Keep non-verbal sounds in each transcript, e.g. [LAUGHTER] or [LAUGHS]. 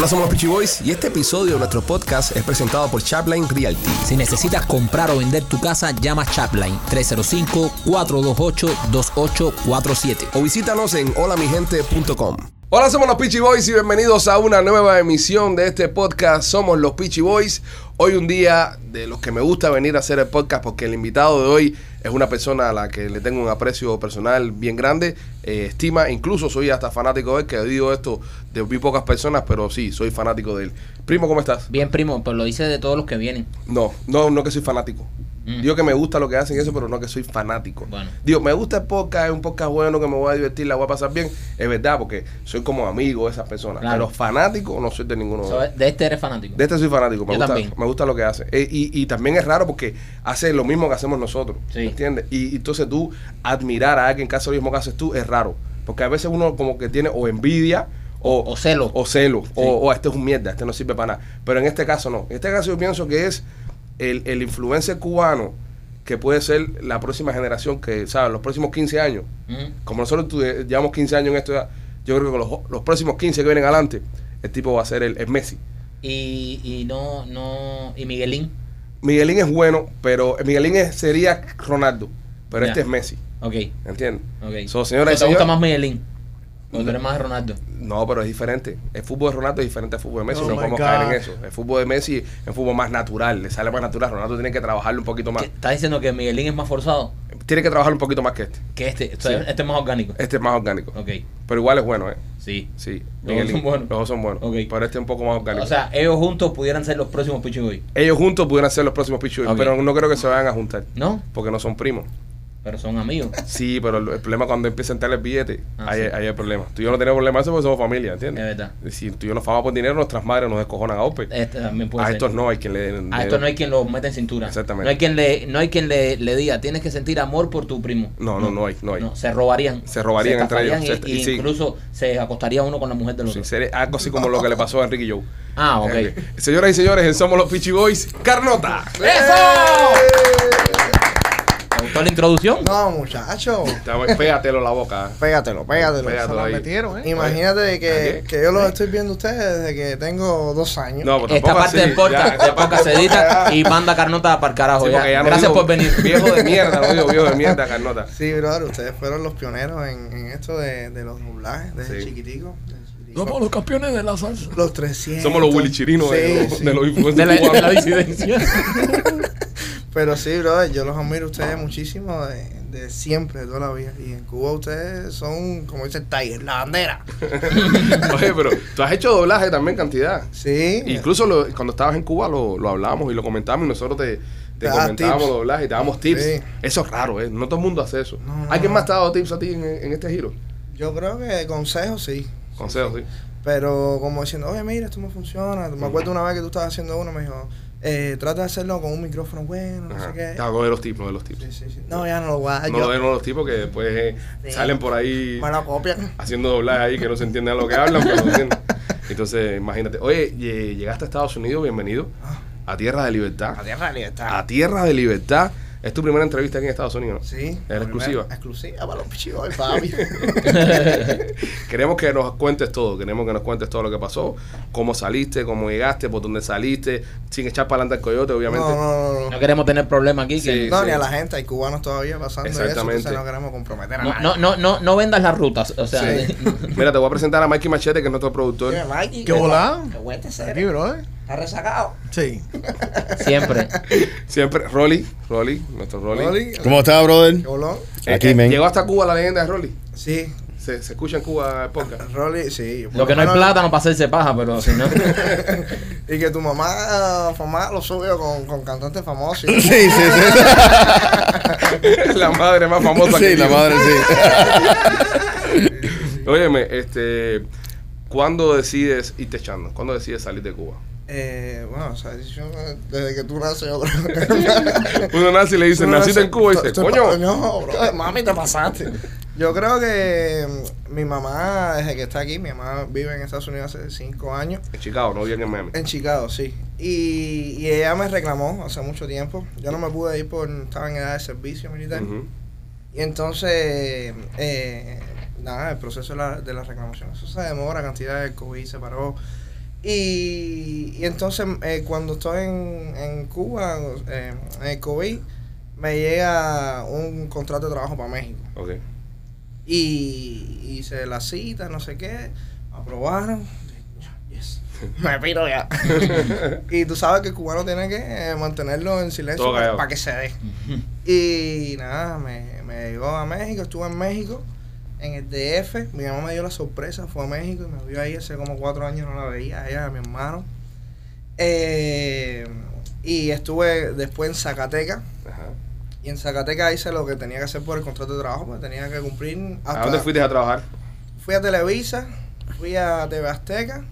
Hola, somos los Peachy Boys y este episodio de nuestro podcast es presentado por Chapline Realty. Si necesitas comprar o vender tu casa, llama Chapline 305-428-2847. O visítanos en holamigente.com. Hola, somos los Peachy Boys y bienvenidos a una nueva emisión de este podcast. Somos los Peachy Boys. Hoy un día de los que me gusta venir a hacer el podcast porque el invitado de hoy es una persona a la que le tengo un aprecio personal bien grande, eh, estima, incluso soy hasta fanático de él, que digo esto de muy pocas personas, pero sí, soy fanático de él. Primo, ¿cómo estás? Bien, primo, pues lo dice de todos los que vienen. No, no, no que soy fanático. Mm. Digo que me gusta lo que hacen y eso, pero no que soy fanático. Bueno. Digo, me gusta el podcast, es un podcast bueno que me voy a divertir, la voy a pasar bien. Es verdad, porque soy como amigo de esas personas. Claro. Pero fanático no soy de ninguno de So, de este eres fanático. De este soy fanático, me Yo gusta, también. me gusta lo que hace. Eh, y, y también es raro porque hace lo mismo que hacemos nosotros. Sí. ¿Entiendes? Y, y entonces tú admirar a alguien que hace lo mismo que haces tú es raro. Porque a veces uno como que tiene o envidia o, O celo. O celo. Sí. O, o este es un mierda, este no sirve para nada. Pero en este caso no. En este caso yo pienso que es el, el influencer cubano que puede ser la próxima generación que, ¿sabes? Los próximos 15 años. Como nosotros eh, llevamos 15 años en esto yo creo que los, los próximos 15 que vienen adelante, el tipo va a ser el, el Messi. Y, y no, no, y Miguelín. Miguelín es bueno, pero Miguelín es- sería Ronaldo, pero Ya. este es Messi, Ok, ¿entiendes? ok. So, señoras y ¿Te gusta señores- más Miguelín? O tú eres más Ronaldo. No, pero es diferente. El fútbol de Ronaldo es diferente al fútbol de Messi, Oh no podemos God. caer en eso. El fútbol de Messi es un fútbol más natural, le sale más natural. Ronaldo tiene que trabajarlo un poquito más. ¿Qué- ¿Estás diciendo que Miguelín es más forzado Tiene que trabajar un poquito más que este. que este? O sea, Sí. Este es más orgánico. Este es más orgánico. Ok, Pero igual es bueno, ¿eh? sí. Sí. Los Miguelín. dos son buenos. Los dos son buenos. Ok. Pero este es un poco más orgánico. O sea, ellos juntos pudieran ser los próximos Pichu Boy. Ellos juntos pudieran ser los próximos Pichu, Ok. pero no creo que se vayan a juntar. ¿No? Porque no son primos. Pero son amigos. [LAUGHS] Sí, pero el, el problema cuando empieza a entrar el billete, Ah, ahí, sí. ahí hay el problema. Tú y yo no tenemos problema eso porque somos familia, Es ¿entiendes? verdad. Y Si tú y yo nos famos por dinero, nuestras madres nos descojonan a golpe. Este también puede a ser. estos no hay quien le... A le- esto no hay quien lo meta en cintura. Exactamente. No hay quien le, no hay quien le, le diga, tienes que sentir amor por tu primo. No, no, no hay, no hay. se robarían. Se robarían entre ellos, Y, y sí. incluso se acostaría uno con la mujer del Sí, otro. sería algo así como lo que le pasó a Enrique Joe. Ah, ok. Eh, señoras y señores, en Somos los Peachy Boys, Carnota. ¿Te gustó la introducción? No, muchacho. Pégatelo la boca. Pégatelo, pégatelo. Pégatelo Se lo ahí. metieron, ¿eh? Oye, Imagínate que, que yo los estoy viendo a ustedes desde que tengo dos años. No, pero Esta tampoco parte del podcast, ya, esa podcast se edita y manda Carnota para el carajo. Sí, ya. no Gracias digo por venir. Viejo de mierda, no digo viejo de mierda, Carnota. Sí, brother, ustedes fueron los pioneros en, en esto de, de los doblajes, desde Sí. chiquitico. desde chiquitico. Somos los campeones de la salsa. Los 300. Somos los Willy Chirinos de, Sí, los- sí. de los [LAUGHS] la, de la disidencia. [LAUGHS] Pero sí, brother, yo los admiro a ustedes muchísimo de, de siempre, de toda la vida. Y en Cuba ustedes son, como dice el Tiger, la bandera. [LAUGHS] Oye, pero tú has hecho doblaje también cantidad. Sí. Incluso lo- cuando estabas en Cuba lo, lo hablamos y lo comentamos y nosotros te, te das comentábamos tips. doblaje y te damos tips. Sí. Eso es raro, ¿eh? No todo el mundo hace eso. No, no, ¿Alguien no. más te ha dado tips a ti en, en este giro? Yo creo que consejos sí. Consejos, sí. Pero como diciendo, oye, mira, esto no funciona. Me acuerdo una vez que tú estabas haciendo uno, me dijo, eh, trata de hacerlo con un micrófono bueno, no Ajá. sé qué. Claro, no de los tips, no de los tips. Sí, sí, sí. No, ya no lo voy a. No yo- de los tipos que después eh, salen por ahí copian. haciendo doblaje ahí que no se entiende a lo que hablan, pero entienden. [LAUGHS] Entonces, imagínate. Oye, lle- llegaste a Estados Unidos, bienvenido a Tierra de Libertad. A tierra de libertad. A Tierra de Libertad. Es tu primera entrevista aquí en Estados Unidos, ¿no? Sí. Era exclusiva. Exclusiva para los pichiboy, papi. [LAUGHS] Queremos que nos cuentes todo, queremos que nos cuentes todo lo que pasó, cómo saliste, cómo llegaste, por dónde saliste, sin echar para adelante el coyote, no, obviamente. no, no, No no. queremos tener problemas aquí. que- Sí. No, ni a la gente, hay cubanos todavía pasando eso, Exactamente. entonces no queremos comprometer a No, nadie. no, no, no, no vendas las rutas. O sea, Sí. Mira, te voy a presentar a Mikey Machete, que es nuestro productor. Mira, Mikey, ¿Qué volá? Qué Aquí, bro. ¿eh? Está rezagado. Sí. siempre. [LAUGHS] Siempre, Rolly, Rolly, nuestro Rolly. Rolly, ¿Cómo está, brother? ¿Qué bolón? Eh, Aquí, eh, men. Llegó hasta Cuba la leyenda de Rolly. Sí. Se, se escucha en Cuba el podcast. [LAUGHS] Rolly, sí. Lo que no hay plátano para hacerse paja, pero si no. [LAUGHS] y que tu mamá famada lo subió con, con cantantes famosos. Sí, sí, sí. la madre más famosa que Sí, la madre, sí. Óyeme, este, ¿cuándo decides irte echando? ¿Cuándo decides salir de Cuba? Eh, bueno, o sea, yo, desde que tú naces, yo creo. [LAUGHS] Uno nace y le dice, Tú naciste en Cuba y dice, coño. No, bro, [LAUGHS] mami, te pasaste. Yo creo que mm, mi mamá, desde que está aquí, mi mamá vive en Estados Unidos hace cinco años. En Chicago, no bien en Miami. En Chicago, sí. Y, y ella me reclamó hace mucho tiempo. Yo no me pude ir por. Estaba en edad de servicio militar. Y entonces, eh, nada, el proceso de la, de la reclamación. Eso se demora, cantidad de COVID se paró. Y, y entonces eh, cuando estoy en, en Cuba, eh, en el COVID, me llega un contrato de trabajo para México. Ok. Y hice la cita, no sé qué, aprobaron. Yes. [LAUGHS] Me piro ya. [LAUGHS] y tú sabes que el cubano tiene que eh, mantenerlo en silencio para que se dé. Y nada, me, me llegó a México, estuve en México, en el DF. Mi mamá me dio la sorpresa, fue a México y me vio ahí hace como cuatro años, no la veía, ella, a mi hermano. Eh, y estuve después en Zacatecas. Ajá. Y en Zacatecas hice lo que tenía que hacer por el contrato de trabajo, porque tenía que cumplir hasta... ¿A dónde fuiste a trabajar? Fui a Televisa, fui a TV Azteca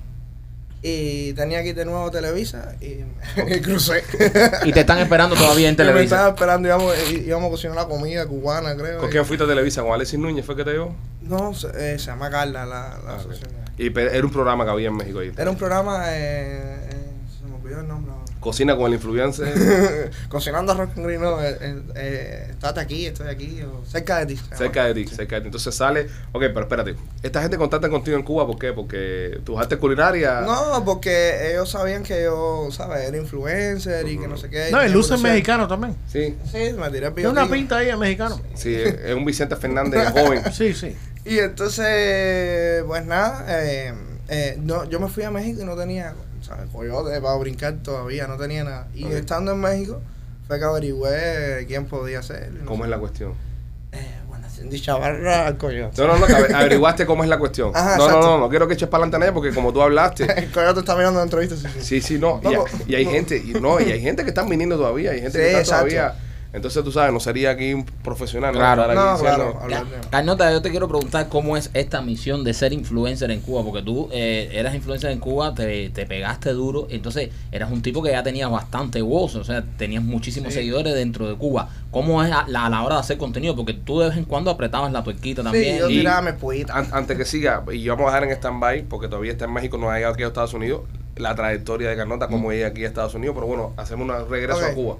y tenía que ir de nuevo a Televisa y, [LAUGHS] y crucé. Y te están esperando todavía en Y [LAUGHS] Me Televisa. estaba esperando, íbamos, í- íbamos a cocinar la comida cubana, creo. ¿Con quién fuiste a Televisa? ¿Con Alexis Núñez fue que te llevó? No, se, eh, se llama Carla la, la Ah, ok. asociación. Y era un programa que había en México ahí. Era un programa, eh, eh, se me olvidó el nombre ahora. Cocina con el influencer [LAUGHS] Cocinando arroz con gris, no, eh, eh, eh, estate aquí, estoy aquí, o cerca de ti. cerca de ti, cerca de ti. Entonces sale, ok, pero espérate. Esta gente contacta contigo en Cuba, ¿por qué? Porque tus artes culinarias. No, porque ellos sabían que yo, ¿sabes? Era influencer y que no sé qué. No, el luce entonces- mexicano también. Sí, Sí, me tiré el Tiene una pinta ahí de mexicano. sí, es es un Vicente Fernández joven. [LAUGHS] Sí, sí. Y entonces, pues nada, eh, eh, no, yo me fui a México y no tenía, ¿sabes? Coyote para brincar todavía, no tenía nada. Y estando en México, fue que averigüé quién podía ser. no ¿Cómo sé. es la cuestión? Eh, bueno, Cindy Chavarra al coyote. No, no, no, averiguaste cómo es la cuestión. Ajá, no, no, no, no quiero que eches para adelante a nadie porque como tú hablaste. [LAUGHS] El coyote está mirando la entrevista, sí, sí. Sí, no. Y, hay gente, y no, y hay gente que están viniendo todavía, hay gente Sí, que está exacto. todavía. Entonces tú sabes, no sería aquí un profesional. Claro. No, claro, Carnota, yo te quiero preguntar cómo es esta misión de ser influencer en Cuba, porque tú eh, eras influencer en Cuba, te, te pegaste duro, entonces eras un tipo que ya tenías bastante voz, o sea, tenías muchísimos Sí. seguidores dentro de Cuba. ¿Cómo es a la, a la hora de hacer contenido? Porque tú de vez en cuando apretabas la tuerquita también. Sí, yo Y- tiraba. An- antes que siga, y vamos a dejar en stand-by, porque todavía está en México, no ha llegado aquí a Estados Unidos, la trayectoria de Carnota, como llega aquí a Estados Unidos, pero bueno, hacemos un regreso a Cuba.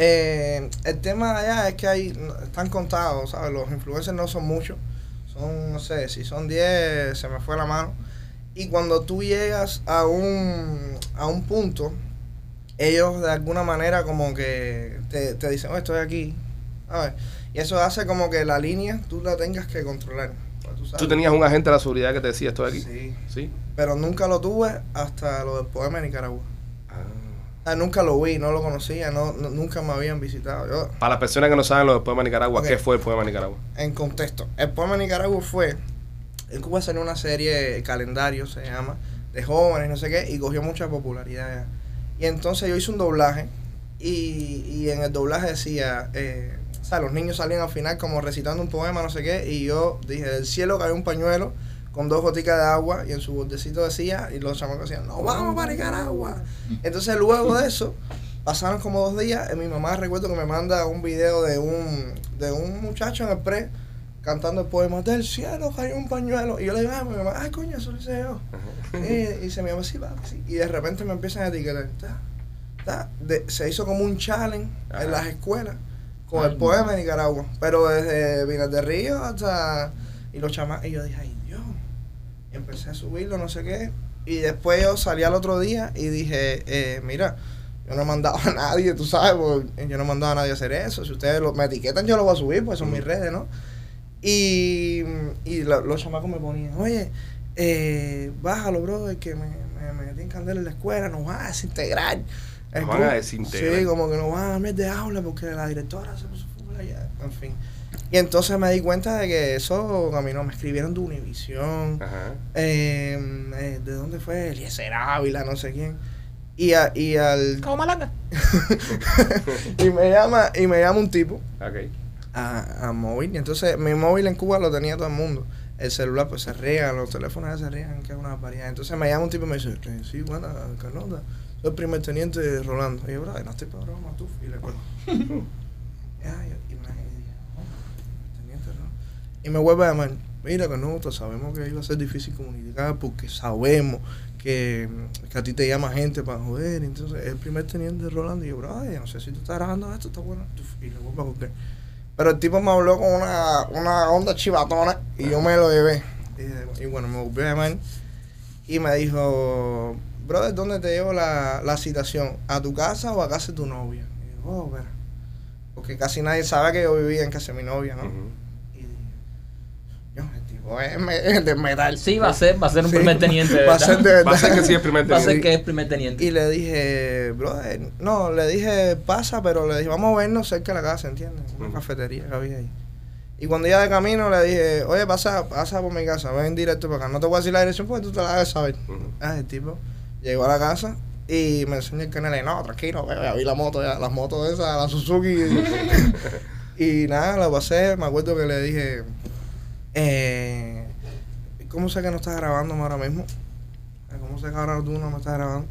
Eh, el tema de allá es que hay, están contados, ¿sabes? Los influencers no son muchos. Son, no sé, si son 10, se me fue la mano. Y cuando tú llegas a un, a un punto, ellos de alguna manera como que te, te dicen, oh, estoy aquí. ¿sabes? Y eso hace como que la línea tú la tengas que controlar. pues. Tú tenías un agente de la seguridad que te decía, estoy aquí. Sí. Sí. Pero nunca lo tuve hasta lo del poema de Nicaragua. Ah. Nunca lo vi, no lo conocía, no, no- nunca me habían visitado. Yo, Para las personas que no saben lo del poema de Nicaragua. ¿qué fue el poema de Nicaragua? en contexto. El poema de Nicaragua fue, en Cuba salió una serie, calendario se llama, de jóvenes, no sé qué, y cogió mucha popularidad. ya. Y entonces yo hice un doblaje, y, y en el doblaje decía, eh, o sea, los niños salían al final como recitando un poema, no sé qué, y yo dije, del cielo cayó un pañuelo con dos goticas de agua, y en su bordecito decía, y los chamacos decían, no vamos para Nicaragua. Entonces luego de eso, pasaron como dos días, y mi mamá recuerdo que me manda un video de un, de un muchacho en el pre cantando el poema del cielo cayó un pañuelo y yo le digo a mi mamá ay coño eso lo hice yo y, y se me llama sí va sí y de repente me empiezan a etiquetar ta, ta. De- se hizo como un challenge Ajá. en las escuelas con Ay, el poema de Nicaragua pero desde Vinas de Río hasta y los chamacos y yo dije ay empecé a subirlo no sé qué y después yo salí al otro día y dije eh, mira yo no he mandado a [LAUGHS] nadie, tú sabes, porque yo no he mandado a nadie a hacer eso. Si ustedes lo, me etiquetan, yo lo voy a subir, pues son mis redes, ¿no? Y, y lo- los chamacos me ponían, oye, eh, bájalo, bro, que me, me, me metí en candela en la escuela, nos van a desintegrar. Nos van a grupo". desintegrar. Sí, como que nos van a de aula porque la directora se puso allá, en fin. Y entonces me di cuenta de que eso caminó, me escribieron de Univisión, Ajá. eh, eh, ¿de dónde fue? Eliezer Ávila, no sé quién. Y, a- y al [LAUGHS] Como malanga. y me llama y me llama un tipo Ok. a, a móvil. Y entonces mi móvil en Cuba lo tenía todo el mundo. El celular pues se riegan, los teléfonos ya se riegan, que es una variedad. Entonces me llama un tipo y me dice, "Eh, sí, bueno, Carlota, soy el primer teniente Rolando. Y yo, bro, no estoy para broma, tú. Y le cuelgo. [LAUGHS] Ya, yo- y me y dije, "Oh, teniente Rolando". Y me vuelve a llamar, mira Carlota, sabemos que iba a ser difícil comunicar porque sabemos que, que a ti te llama gente para joder. Entonces, el primer teniente Rolando. Y yo, bro, ay, no sé si tú estás grabando esto, está bueno. Y le vuelvo a colgar. Pero el tipo me habló con una, una onda chivatona y yo me lo llevé. Y, bueno, me volvió a llamar y me dijo, brother, ¿dónde te llevo la, la citación? ¿A tu casa o a casa de tu novia? Y yo, oh, pero. Porque casi nadie sabe que yo vivía en casa de mi novia, ¿no dije, yo, el tipo es me- [LAUGHS] de metal. Sí, va a ser, va a ser un Sí, primer teniente. Va a ser de verdad. Va a ser que sí es primer [LAUGHS] Va a ser teniente. que es primer teniente. Y le dije, brother, no, le dije, pasa, pero le dije, vamos a vernos cerca de la casa, ¿entiendes? Una cafetería que había ahí. Y cuando iba de camino le dije, oye, pasa, pasa por mi casa, ven directo para acá. No te voy a decir la dirección porque tú te la debes saber. Ujú. Ah, el tipo llegó a la casa y me enseñó el canal y no, tranquilo, ya vi la moto, ya, las motos esas, la Suzuki. [LAUGHS] y nada, la pasé, me acuerdo que le dije, eh, ¿cómo sé que no estás grabando ahora mismo? ¿Cómo sé que ahora tú no me estás grabando?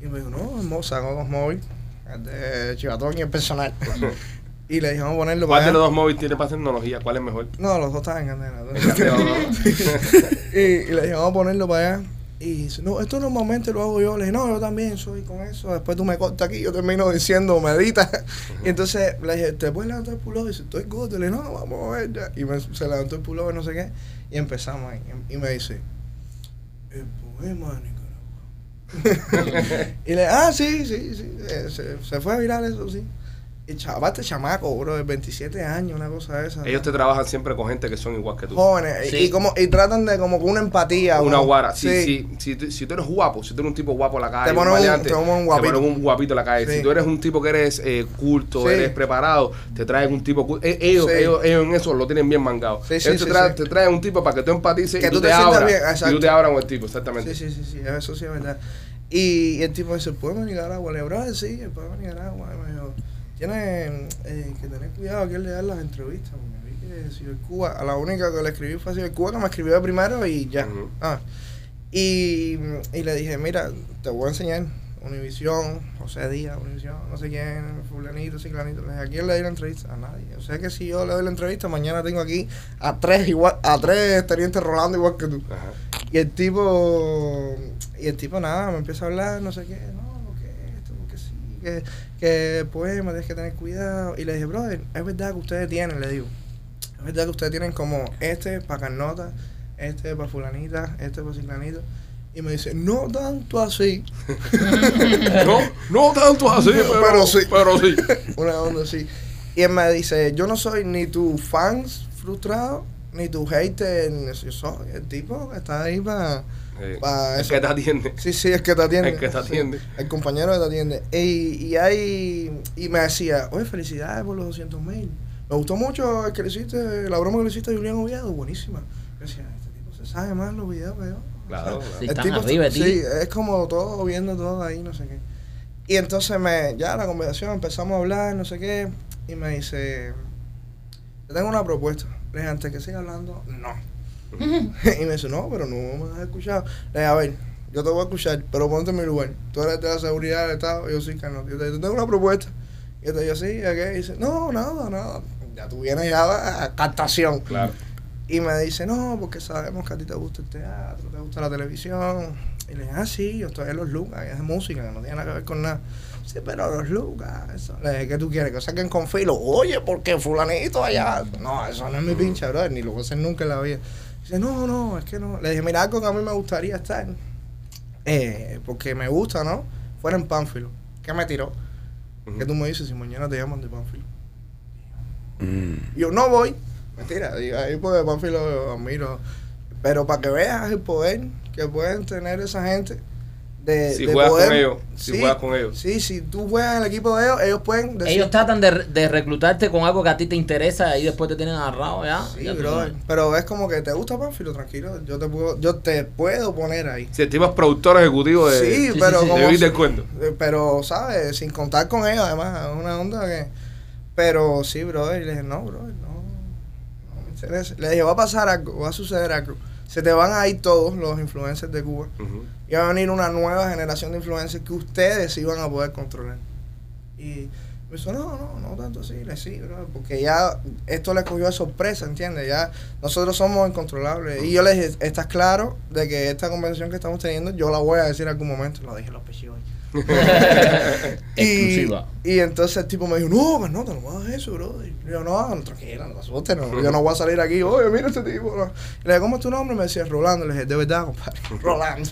Y me dijo, no, hermosa, sacó dos móviles, el de Chivatón y el personal. [LAUGHS] y le dije, vamos a ponerlo ¿Cuál para de allá. los dos móviles tiene para tecnología? ¿Cuál es mejor? No, los dos estaban en candela. [LAUGHS] Y, y le dije, vamos a ponerlo para allá. Y dice, no, esto normalmente lo hago yo. Le dije, no, yo también soy con eso. Después tú me cortas aquí, yo termino diciendo, medita. Y entonces le dije, ¿te puedes levantar el pullover? Y dice, estoy gordo. Le dije, no, vamos a ver ya. Y me- se levantó el pullover, no sé qué. Y empezamos ahí. Y me dice, el poema de Nicaragua. [LAUGHS] y le ah, sí, sí, sí. eh, Se, se fue a virar eso, sí. Y chaval, este chamaco, bro, de 27 años, una cosa de esa. Ellos te trabajan siempre con gente que son igual que tú. jóvenes. y- Sí. Y, como, y tratan de como con una empatía. Una guara. Si, si, si, tú- si tú eres guapo, si tú eres un tipo guapo en la calle, Te ponen un- maleante, te ponen un guapito. ponen un guapito en la calle. Sí. Si tú eres un tipo que eres eh, culto, Sí. eres preparado, te traen un tipo culto. Eh, ellos, Sí. ellos, ellos en eso lo tienen bien mangado. Sí, sí, ellos sí, te, traen, sí. te traen un tipo para que tú empatices Que y tú, tú te, te abras. bien, y tú te abras con el tipo, exactamente. Sí, sí, sí, sí, eso sí es verdad. Y, el tipo dice, ¿puedo Nicaragua? Le digo, "Brother, sí, el poema de Nicaragua. Y me dijo, tiene eh, que tener cuidado a quién le dan las entrevistas. Porque vi que si el Cuba, a la única que le escribí fue si el Cuba, que me escribió de primero y ya. Ah. Y, y le dije, mira, te voy a enseñar Univisión, José Díaz, Univisión, no sé quién, fulanito, ciclanito. Le dije, ¿a quién le doy la entrevista? A nadie. O sea que si yo le doy la entrevista, mañana tengo aquí a tres igual, a tres tenientes Rolando igual que tú. Y el tipo, y el tipo nada, me empieza a hablar, no sé qué, no, porque esto, porque sí, que, que poema, tienes que tener cuidado. Y le dije, brother, es verdad que ustedes tienen, le digo, es verdad que ustedes tienen como este para Carnota, este para fulanita, este para ciclanito. Y me dice, no tanto así. [LAUGHS] no, no tanto así, pero, Pero sí. Pero sí. [LAUGHS] Una onda así. Y él me dice, yo no soy ni tu fans frustrado, ni tu hater. Yo soy el tipo que está ahí para... Eh, Pa' el eso. que te atiende. Sí, sí, es que te atiende. El que te Sí, atiende. el compañero que te atiende. Y, y, ahí, y me decía, oye, felicidades por los 200 mil. Me gustó mucho el que le hiciste, la broma que le hiciste a Julián Oviedo, buenísima. Yo decía, este tipo se sabe más los videos que yo. Claro, O sea, claro. Sí, el están tipo arriba ti. Sí, es como todo, viendo todo ahí, no sé qué. Y entonces me, ya la conversación, empezamos a hablar, no sé qué, y me dice, te tengo una propuesta. Le dije, antes que siga hablando, no. [LAUGHS] y me dice, no, pero no me has escuchado. Le dije, a ver, yo te voy a escuchar, pero ponte en mi lugar. Tú eres de la seguridad del Estado, yo soy Carlos. Yo te, te tengo una propuesta. Y yo te digo, sí, ¿a qué? Y dice, no, nada, nada. Ya tú vienes ya a captación. Claro. Y me dice, no, porque sabemos que a ti te gusta el teatro, te gusta la televisión. Y le dije, ah, sí, yo estoy en los Lucas, es de música, que no tiene nada que ver con nada. Sí, pero los Lucas, eso. Le dije, ¿qué tú quieres? Que saquen con filo. Oye, porque fulanito allá. No, eso no es mi pinche, brother, ni lo voy a hacer nunca en la vida. Dice, no, no, es que no. Le dije, mira, algo que a mí me gustaría estar, eh, porque me gusta, ¿no? Fuera en Pánfilo. ¿Qué me tiró? Ujú. ¿Qué tú me dices si mañana te llaman de Pánfilo? Mm. Yo no voy. Mentira, digo, ahí porque Panfilo lo admiro. Pero para que veas el poder que pueden tener esa gente de, Si de juegas poder- con ellos, si juegas con ellos. Sí, si tú juegas en el equipo de ellos, ellos pueden decir. Ellos tratan de, de reclutarte con algo que a ti te interesa y después te tienen agarrado ya. Sí, ya brother. Pero es como que te gusta Panfilo, tranquilo. Yo te puedo, yo te puedo poner ahí. Si es productor ejecutivo de, Sí, sí, pero sí, como. de Cuento. eh, Pero, ¿sabes? Sin contar con ellos, además, es una onda que. Pero sí, brother. Y le dije, no, brother, no. No me interesa. Le dije, va a pasar algo, va a suceder algo. Se te van a ir todos los influencers de Cuba. Y va a venir una nueva generación de influencers que ustedes iban a poder controlar. Y Me dijo, no, no, no tanto así, le sí, bro, porque ya esto le cogió de sorpresa, ¿entiendes? Ya nosotros somos incontrolables. Y yo le dije, ¿estás claro de que esta conversación que estamos teniendo yo la voy a decir en algún momento? Lo dije en los pechos [LAUGHS] y, Exclusiva. y entonces el tipo me dijo, no, pues no, te no me hagas eso, bro. Y yo, no, no, tranquila, no asustes, no, yo no voy a salir aquí, oye, mira este tipo. no". Y le dije, ¿cómo es tu nombre? Y me decía, Rolando. Le dije, de verdad, compadre, [LAUGHS] Rolando.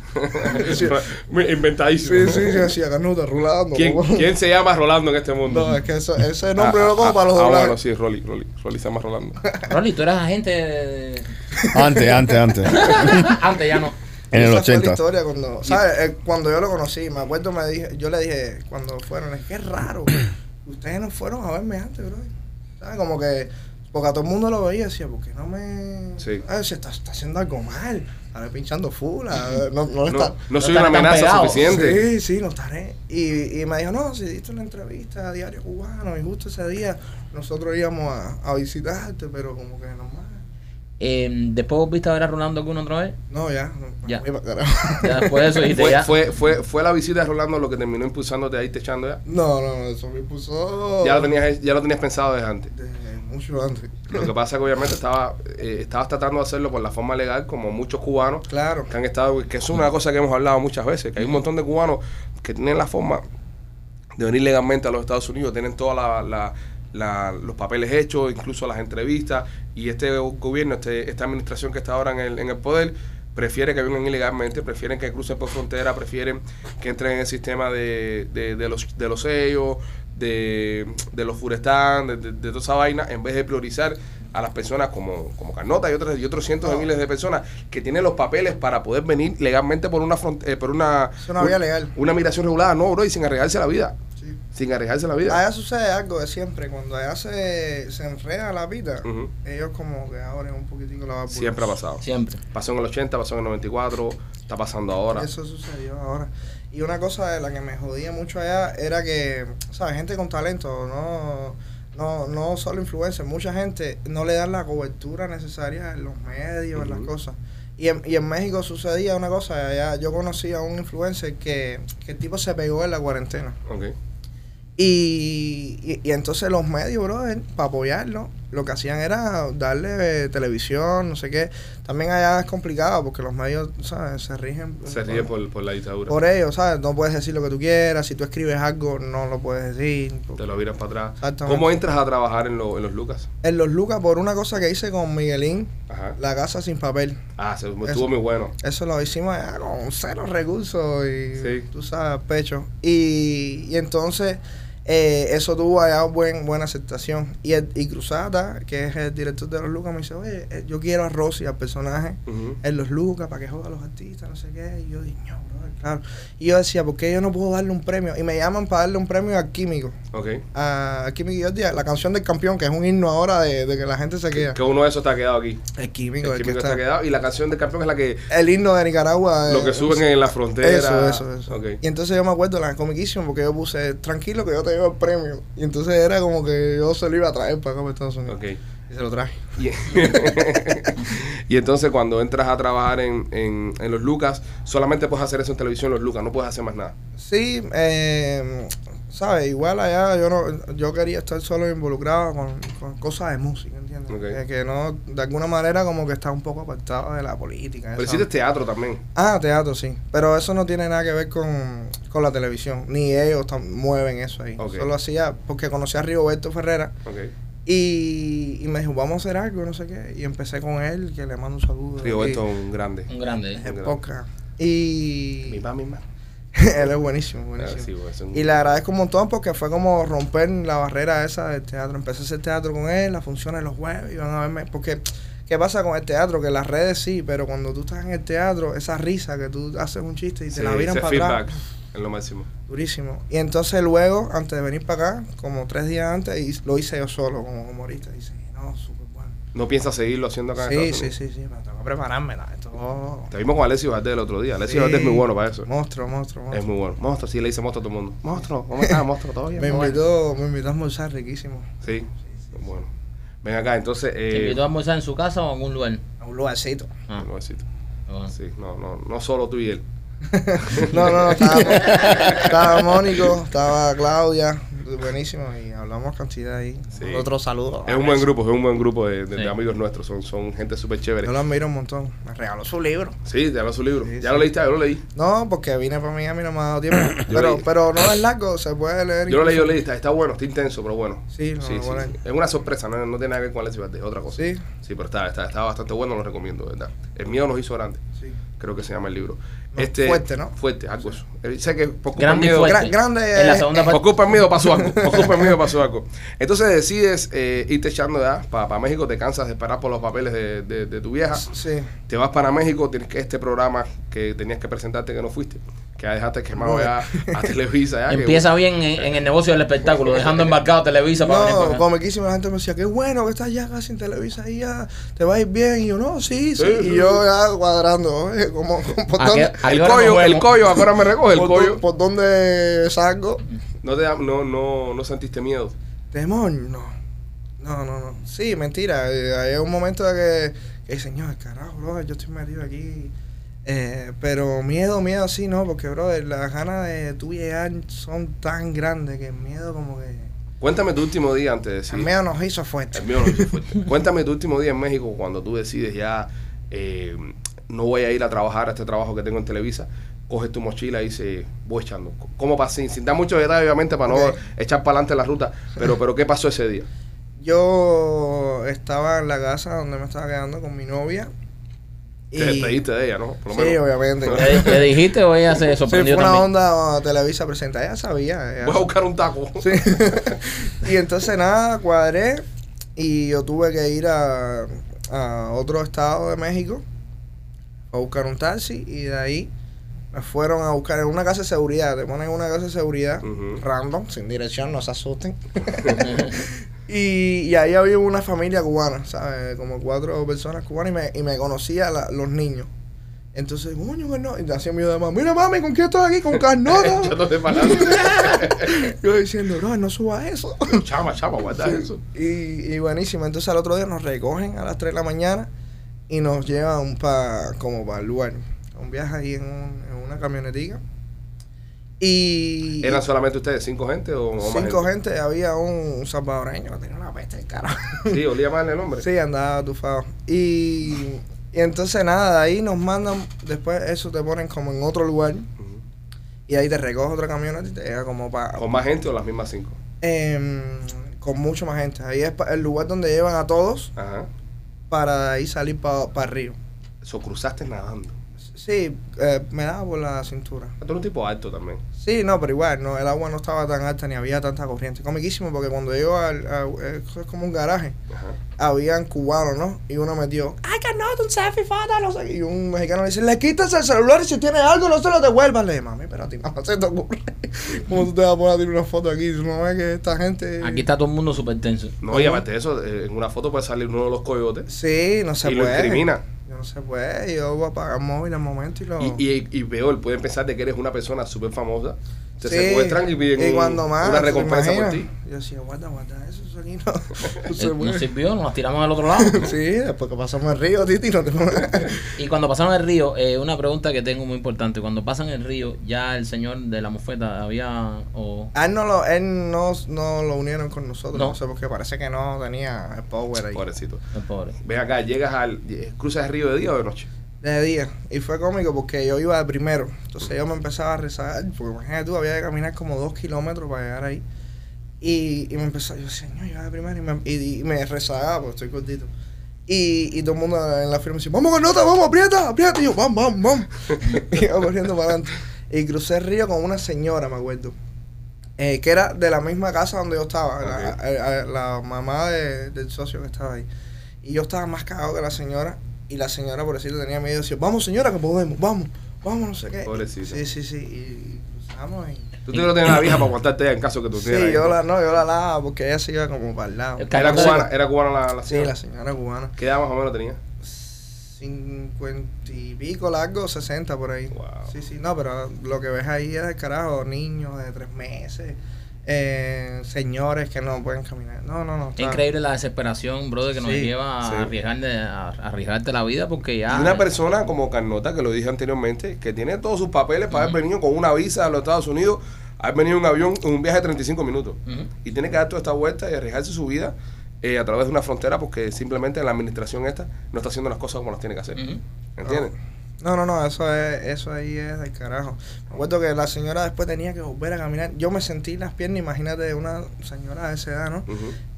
[LAUGHS] Inventadísimo. sí, sí, sí, decía, Canuta, Rolando. ¿Quién, quién se llama Rolando en este mundo? No, es que eso, ese nombre Ah, lo como ah, para los ah, doblajes. bueno, sí, Rolly, Rolly. Rolly se llama Rolando. Rolly, tú eras agente de... Antes, antes, antes. Antes ya no. En el Esa fue la 80. historia cuando, ¿sabes? Eh, Cuando yo lo conocí, me acuerdo, me dije, yo le dije, cuando fueron, le dije, qué raro, [CLEARS THROAT] ustedes no fueron a verme antes, bro. ¿Sabes? Como que, porque a todo el mundo lo veía decía, ¿por qué no me...? Sí. Ay, se está, está haciendo algo mal, estaré pinchando full, a ver, no, no está... no soy No una amenaza suficiente. Sí, sí, no estaré. Y, y me dijo, no, si diste una entrevista a Diario Cubano y justo ese día nosotros íbamos a, a visitarte, pero como que normal. Eh, después volviste a ver a Rolando alguna otra vez. No, ya, no, Ya. después de eso dijiste Fue, ya. fue, fue, fue la visita de Rolando lo que terminó impulsándote ahí te echando ya. No, no, no, eso me puso. Ya lo tenías, ya lo tenías pensado desde antes. Desde mucho antes. Lo que pasa es que obviamente estaba, eh, estabas tratando de hacerlo por la forma legal, como muchos cubanos Claro. que han estado, que es una cosa que hemos hablado muchas veces, que hay un montón de cubanos que tienen la forma de venir legalmente a los Estados Unidos, tienen la, la- la- los papeles hechos, incluso las entrevistas, y este gobierno, este, esta administración que está ahora en el, en el poder, prefiere que vengan ilegalmente, prefieren que crucen por frontera, prefieren que entren en el sistema de, de, de los, de los sellos, de, de los furestán, de, de- de toda esa vaina, en vez de priorizar a las personas como, como Carnota y otros, y otros cientos de miles de personas que tienen los papeles para poder venir legalmente por una front- eh, por una, Es una vía legal. una migración regulada, no, bro, y sin arriesgarse la vida. Sin arriesgarse la vida. Allá sucede algo de siempre. Cuando allá se, se enreda la vida, ellos como que abren un poquitico la válvula. Siempre ha pasado. Siempre. Pasó en el 80, pasó en el 94, está pasando ahora. Eso sucedió ahora. Y una cosa de la que me jodía mucho allá era que, ¿sabes? Gente con talento, no, no, no solo influencers, mucha gente no le dan la cobertura necesaria en los medios, en las cosas. Y en, y en México sucedía una cosa, allá yo conocí a un influencer que, que el tipo se pegó en la cuarentena. Ok. Y, y, y entonces los medios, brother, para apoyarlo, lo que hacían era darle eh, televisión, no sé qué. También allá es complicado porque los medios, ¿sabes? Se rigen Se ríe por, por la dictadura. por ellos, ¿sabes? No puedes decir lo que tú quieras. Si tú escribes algo, no lo puedes decir. Te lo viran para atrás. ¿Cómo entras a trabajar en, lo- en los Lucas? En los Lucas, por una cosa que hice con Miguelín, Ajá. la casa sin papel. Ah, se, estuvo Eso. muy bueno. Eso lo hicimos allá con cero recursos y Sí. tú sabes, pecho. Y, y entonces eh, eso tuvo allá buen, buena aceptación. Y, el- y Cruzata, que es el director de los Lucas, me dice, oye, eh, yo quiero a Rosy, al personaje, en los Lucas para que joda a los artistas, no sé qué. Y yo dije, no, claro. Y yo decía, ¿por qué yo no puedo darle un premio? Y me llaman para darle un premio al Químico. Ok. A Químico y Jordi, la canción del campeón, que es un himno ahora de, de que la gente se queda. Que uno de esos ha quedado aquí. El Químico, El el, que químico está. quedado. Y la canción del campeón es la que El himno de Nicaragua. lo que eh, suben en la frontera. Eso, eso, eso. Ok. Y entonces yo me acuerdo la comiquísima porque yo puse, tranquilo que yo te llevo el premio. Y entonces era como que yo se lo iba a traer para acá para Estados Unidos. Ok. Y se lo traje. [LAUGHS] Y, [LAUGHS] y entonces cuando entras a trabajar en, en, en los Lucas, solamente puedes hacer eso en televisión los Lucas, no puedes hacer más nada. Sí, eh, ¿sabes? Igual allá yo no, yo quería estar solo involucrado con, con cosas de música, ¿entiendes? Ok. Que, que no, de alguna manera como que está un poco apartado de la política. Pero hiciste teatro también. Ah, teatro, sí. Pero eso no tiene nada que ver con, con la televisión. Ni ellos mueven eso ahí. Solo hacía porque conocí a Rigoberto Ferrera. Ok. Y, y me dijo, vamos a hacer algo, no sé qué. Y empecé con él, que le mando un saludo. Rigoberto un grande. Un grande. ¿eh? en podcast. Y Mi mamá, mi mamá. [LAUGHS] él es buenísimo, buenísimo. Sí, es un- Y le agradezco un montón porque fue como romper la barrera esa del teatro. Empecé a hacer teatro con él, las funciones los jueves, iban a verme. Porque, ¿qué pasa con el teatro? Que las redes sí, pero cuando tú estás en el teatro, esa risa que tú haces un chiste y te Sí, la viran para feedback atrás. Es lo máximo. Durísimo. Y entonces luego, antes de venir para acá, como tres días antes, y lo hice yo solo como humorista. Dice, no, súper bueno. ¿No piensas seguirlo haciendo acá en Sí, Estados sí, sí, sí, me tengo que prepararme. Esto, Te vimos con Alessio Valdés el otro día. Alessio Sí. Valdés es muy bueno para eso. Monstruo, monstruo, monstruo. Es muy bueno. Monstruo, sí le dice monstruo a todo el mundo. Monstruo, ¿cómo estás, monstruo? ¿Todo bien? [LAUGHS] Me invitó, me invitó a almorzar riquísimo. Sí, bueno. Ven acá, entonces. ¿Te Eh, invitó a almorzar en su casa o en algún lugar? A un lugarcito. Ah, un besito. bueno. Sí, no, no, no solo tú y él. [LAUGHS] No, no, no, estaba, estaba Mónico, estaba Claudia, buenísimo y hablamos cantidad ahí. Sí. Otro saludo. Es un buen grupo, es un buen grupo de, de- de Sí. amigos nuestros. Son, son gente súper chévere. Yo lo admiro un montón. Me regaló su libro. Sí, te habló su libro. Sí, ¿Ya sí. lo leíste? Yo lo leí. No, porque vine para Miami no me ha dado tiempo. [COUGHS] pero, pero no es largo, se puede leer. Yo lo leí, yo leí. Está, está bueno, está intenso, pero bueno. Sí, lo sí, a. Es una sorpresa, no, no tiene nada que ver con Alexis Valdés, es otra cosa. Sí. Sí, pero está, está, está bastante bueno, lo recomiendo, ¿verdad? El miedo nos hizo grande, Sí. creo que se llama el libro. Este, fuerte, ¿no? Fuerte, algo eso. Eh, Sé que miedo, fuerte. Gra- grande, En la eh, segunda culpa del miedo pasó algo. Por [LAUGHS] culpa del miedo pasó algo. Entonces decides eh, irte echando ya para México, te cansas de esperar por los papeles de, de- de tu vieja. Sí. Te vas para México, tienes que este programa que tenías que presentarte que no fuiste, que ya dejaste quemado ya a Televisa. Ya, [LAUGHS] que- Empieza bien en, en el negocio del espectáculo, [LAUGHS] dejando embarcado Televisa para venir para No, acá. comiquísimo. La gente me decía, qué bueno que estás ya casi en Televisa y ya te va a ir bien. Y yo, no, sí, sí. Sí, sí, y yo ya cuadrando, ¿eh? como, [LAUGHS] ¿por ¿A dónde, qué- a el collo, el collo, ahora me recoge el por, collo. dó- por dónde salgo? No, te no, no, no sentiste miedo. Temor, no. No, no, no. Sí, mentira. eh, hay un momento de que, que señor, carajo, bro, yo estoy metido aquí. Eh, pero miedo, miedo sí, no, porque, brother, las ganas de tú llegar son tan grandes que el miedo como que... Cuéntame tu último día antes de decir. El miedo nos hizo fuerte. El mío no hizo fuerte. Cuéntame tu último día en México cuando tú decides ya eh, no voy a ir a trabajar a este trabajo que tengo en Televisa. Coges tu mochila y dices, voy echando. ¿Cómo pasé? Sin, sin dar muchos detalles, obviamente, para no echar para adelante la ruta. Pero, pero, ¿qué pasó ese día? Yo estaba en la casa donde me estaba quedando con mi novia. Te despediste de ella, ¿no? Por lo sí, menos. obviamente. ¿Le, le dijiste o ella se Sí, fue sorprendió una también? onda uh, Televisa presenta. Ella sabía. ella- Voy a buscar un taco. [LAUGHS] Sí. y entonces nada, cuadré y yo tuve que ir a, a otro estado de México a buscar un taxi y de ahí me fueron a buscar en una casa de seguridad. Te ponen en una casa de seguridad random, sin dirección, no se asusten. [LAUGHS] y, y ahí había una familia cubana, ¿sabes? Como cuatro personas cubanas y me, y me conocía la- los niños. Entonces, coño, no. Y hacía miedo de mamá. Mira, mami, ¿con quién estoy aquí? Con Carnota. [LAUGHS] Para. [LAUGHS] Yo diciendo, no, no suba eso. chama, chama, guarda eso. Y, y buenísimo. Entonces al otro día nos recogen a las 3 de la mañana y nos llevan pa, como para el lugar. Un viaje ahí en, un- en una camionetica. Y ¿Eran solamente ustedes, cinco gente o, más cinco gente. había un salvadoreño que tenía una peste del carajo. Sí, olía mal el nombre. sí, andaba tufado. Y, y entonces nada, de ahí nos mandan, después eso te ponen como en otro lugar. Y ahí te recoge otra camioneta y te llega como para... ¿Con más gente o las mismas cinco? em, con mucho más gente. Ahí es pa- el lugar donde llevan a todos Ajá. para de ahí salir para arriba. Eso cruzaste nadando. Sí, eh, me daba por la cintura. Tú eres un tipo alto también. Sí, no, pero igual, no, el agua no estaba tan alta ni había tanta corriente. Comiquísimo porque cuando yo al, eso es como un garaje, Ajá. habían cubanos, ¿no? Y uno metió, I cannot un selfie photo, no sé qué. Y un mexicano le dice, le quitas el celular y si tiene algo no se lo devuelvas. Le dije, mami, pero a ti mamá se te ocurre. [LAUGHS] ¿Cómo tú te vas a poner a tirar una foto aquí? No ves que esta gente... Aquí está todo el mundo súper tenso. No, y aparte de eso, eh, en una foto puede salir uno de los coyotes Sí, no se y lo puede. incrimina. No se puede. Yo voy a pagar móvil al momento y lo... Y, y, y peor, pueden pensar de que eres una persona súper famosa. Te Sí, secuestran y piden y un- cuando más, una ¿te recompensa por ti. Yo decía, guarda, guarda, eso, [LAUGHS] [LAUGHS] eso aquí no, no se Eh, No puede. sirvió, nos tiramos al otro lado. [LAUGHS] Sí, después que pasamos el río, Titi, no te Y cuando pasaron el río, eh, una pregunta que tengo muy importante. Cuando pasan el río, ya el señor de la mofeta había... O... A él no lo, él no, no lo unieron con nosotros, No. no. sé, porque parece que no tenía el power ahí. Pobrecito. El pobre. Ven acá, llegas al. ¿Cruzas el río de día o de noche? De día. Y fue cómico porque yo iba de primero. Entonces yo me empezaba a rezar, porque imagínate tú, había que caminar como dos kilómetros para llegar ahí. Y, y me empezó, yo no, yo iba de primero y me, y, y me rezagaba porque estoy cortito. Y, y todo el mundo en la firma decía, vamos con nota, vamos, aprieta, aprieta. Y yo, vamos, vamos, vamos. [LAUGHS] y iba corriendo para adelante. Y crucé el río con una señora, me acuerdo. eh, que era de la misma casa donde yo estaba, la, Ok. a- a- la mamá de- del socio que estaba ahí. Y yo estaba más cagado que la señora. Y la señora, por decirlo, tenía miedo. Decía, vamos señora, que podemos, vamos, vamos, no sé qué. Pobrecita. Sí, sí, sí. Y cruzamos y... Tú te lo tienes la vieja para aguantarte en caso que tú Sí, tienes. yo la, no, yo la lava porque ella se iba como para el lado. Era cubana, era cubana la, la Sí, señora. la señora cubana. ¿Qué edad más o menos tenía? Cincuenta y pico largo, 60 por ahí. Wow. Sí, sí, no, pero lo que ves ahí es el carajo, niños de tres meses, eh, señores que no pueden caminar. No, no, no. Es increíble la desesperación, brother, que nos Sí, lleva sí. a, arriesgarte, a arriesgarte la vida porque ya... Y una persona como Carnota, que lo dije anteriormente, que tiene todos sus papeles para haber venido con una visa a los Estados Unidos, Has venido en un avión, en un viaje de 35 minutos. Ujú. Y tiene que dar toda esta vuelta y arriesgarse su vida eh, a través de una frontera porque simplemente la administración esta no está haciendo las cosas como las tiene que hacer. Ujú. ¿Entiendes? No, no, no, eso es, eso ahí es del carajo. Me acuerdo que la señora después tenía que volver a caminar. Yo me sentí en las piernas, imagínate una señora de esa edad, ¿no?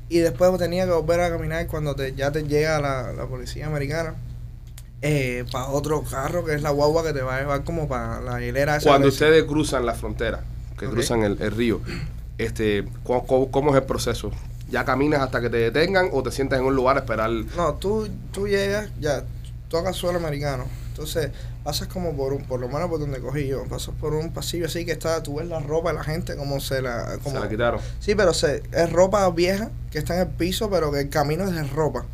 Y después tenía que volver a caminar cuando te, ya te llega la, la policía americana. para otro carro que es la guagua que te va a llevar como para la hilera esa. Cuando de- ustedes cruzan la frontera, que cruzan el, el río, este, ¿cómo, cómo- cómo es el proceso? ¿Ya caminas hasta que te detengan o te sientas en un lugar a esperar? No, tú, tú llegas, ya, tocas suelo americano. Entonces, pasas como por un, por lo menos por donde cogí yo, pasas por un pasillo así que está, tú ves la ropa de la gente como se la... Como, Se la quitaron. Sí, pero se, es ropa vieja que está en el piso, pero que el camino es de ropa.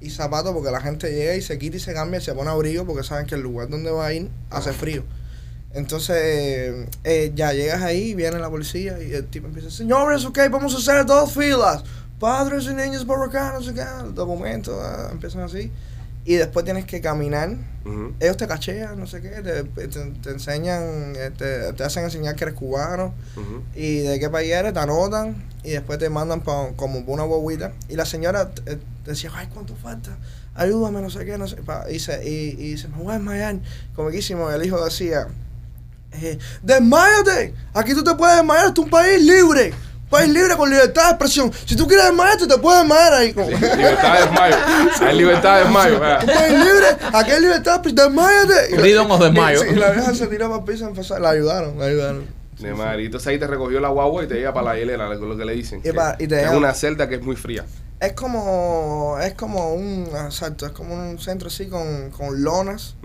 Y zapatos porque la gente llega y se quita y se cambia y se pone abrigo porque saben que el lugar donde va a ir hace frío. Entonces, eh, eh, ya llegas ahí, viene la policía y el tipo empieza, señores, ok, vamos a hacer dos filas. Padres y niños por acá, no sé qué, documentos, ah, empiezan así. Y después tienes que caminar. Ellos te cachean, no sé qué, te, te- te enseñan, eh, te, te hacen enseñar que eres cubano y de qué país eres, te anotan y después te mandan pa, como una guaguita. Y la señora eh, te decía, ay, ¿cuánto falta? Ayúdame, no sé qué, no sé. pa- y, se, y, y se me voy a desmayar. Comiquísimo, el hijo decía, eh, desmayate, aquí tú te puedes desmayar, es un país libre. País libre con libertad de expresión. Si tú quieres desmayarte, te puedes desmayar ahí. Como, Sí, libertad de desmayo. Hay libertad de desmayo. un país libre, aquí hay libertad, pues desmayate. Freedom of desmayo. Y la vieja se tiró para piso la ayudaron, la ayudaron. De madre. Y entonces ahí te recogió la guagua y te lleva para la hielera, lo, lo que le dicen. Y que- pa- y te que es una celda que es muy fría. Es como, es como un, exacto, es como un centro así con, con lonas.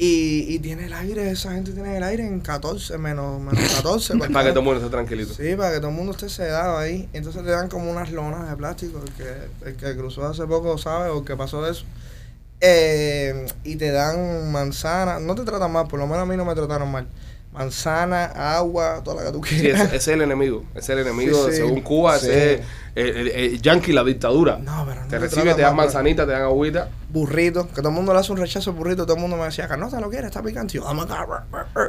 Y, y tiene el aire, esa gente tiene el aire en 14, menos, menos [LAUGHS] 14. Para que todo el mundo esté tranquilito. Sí, para que todo el mundo esté sedado ahí. Entonces te dan como unas lonas de plástico, el que, el que cruzó hace poco sabe o que pasó de eso. Eh, y te dan manzana, no te tratan mal, por lo menos a mí no me trataron mal. Manzana, agua, toda la que tú Sí, quieras. ese, ese es el enemigo. Ese es el enemigo, Sí, sí. según Cuba, Sí. ese es el, el- el yankee, la dictadura. No, pero no te recibe, te dan manzanita, te dan agüita. burrito, que todo el mundo le hace un rechazo al burrito, todo el mundo me decía, Carnota lo quiere, está picante.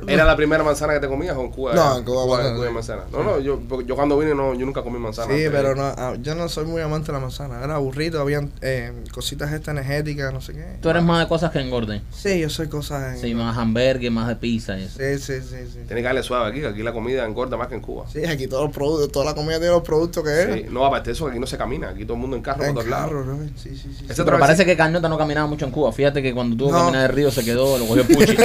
¿Era la primera manzana que te comías o en Cuba? No, en Cuba, Cuba manzana. No, no, yo, cuando vine no, yo nunca comí manzana. Sí, antes. pero no, ah, yo no soy muy amante de la manzana. Era burrito, habían eh, cositas estas energéticas, no sé qué. Tú eres más de cosas que engorden. Sí, yo soy cosas. en- Sí, más hamburgues, más de pizza y eso. sí, sí, sí, sí. Tienes que darle suave aquí, que aquí la comida engorda más que en Cuba. Sí, aquí todos los productos, toda la comida tiene los productos que Sí, es. No, aparte de eso, aquí no se camina, aquí todo el mundo en carro En por todos lados. carro, ¿no? Sí, sí, sí. Ese sí. otra Pero vez- parece que Carnota no caminaba mucho en Cuba. Fíjate que cuando tuvo que No. caminar el río se quedó, lo cogió [LAUGHS] Puchi.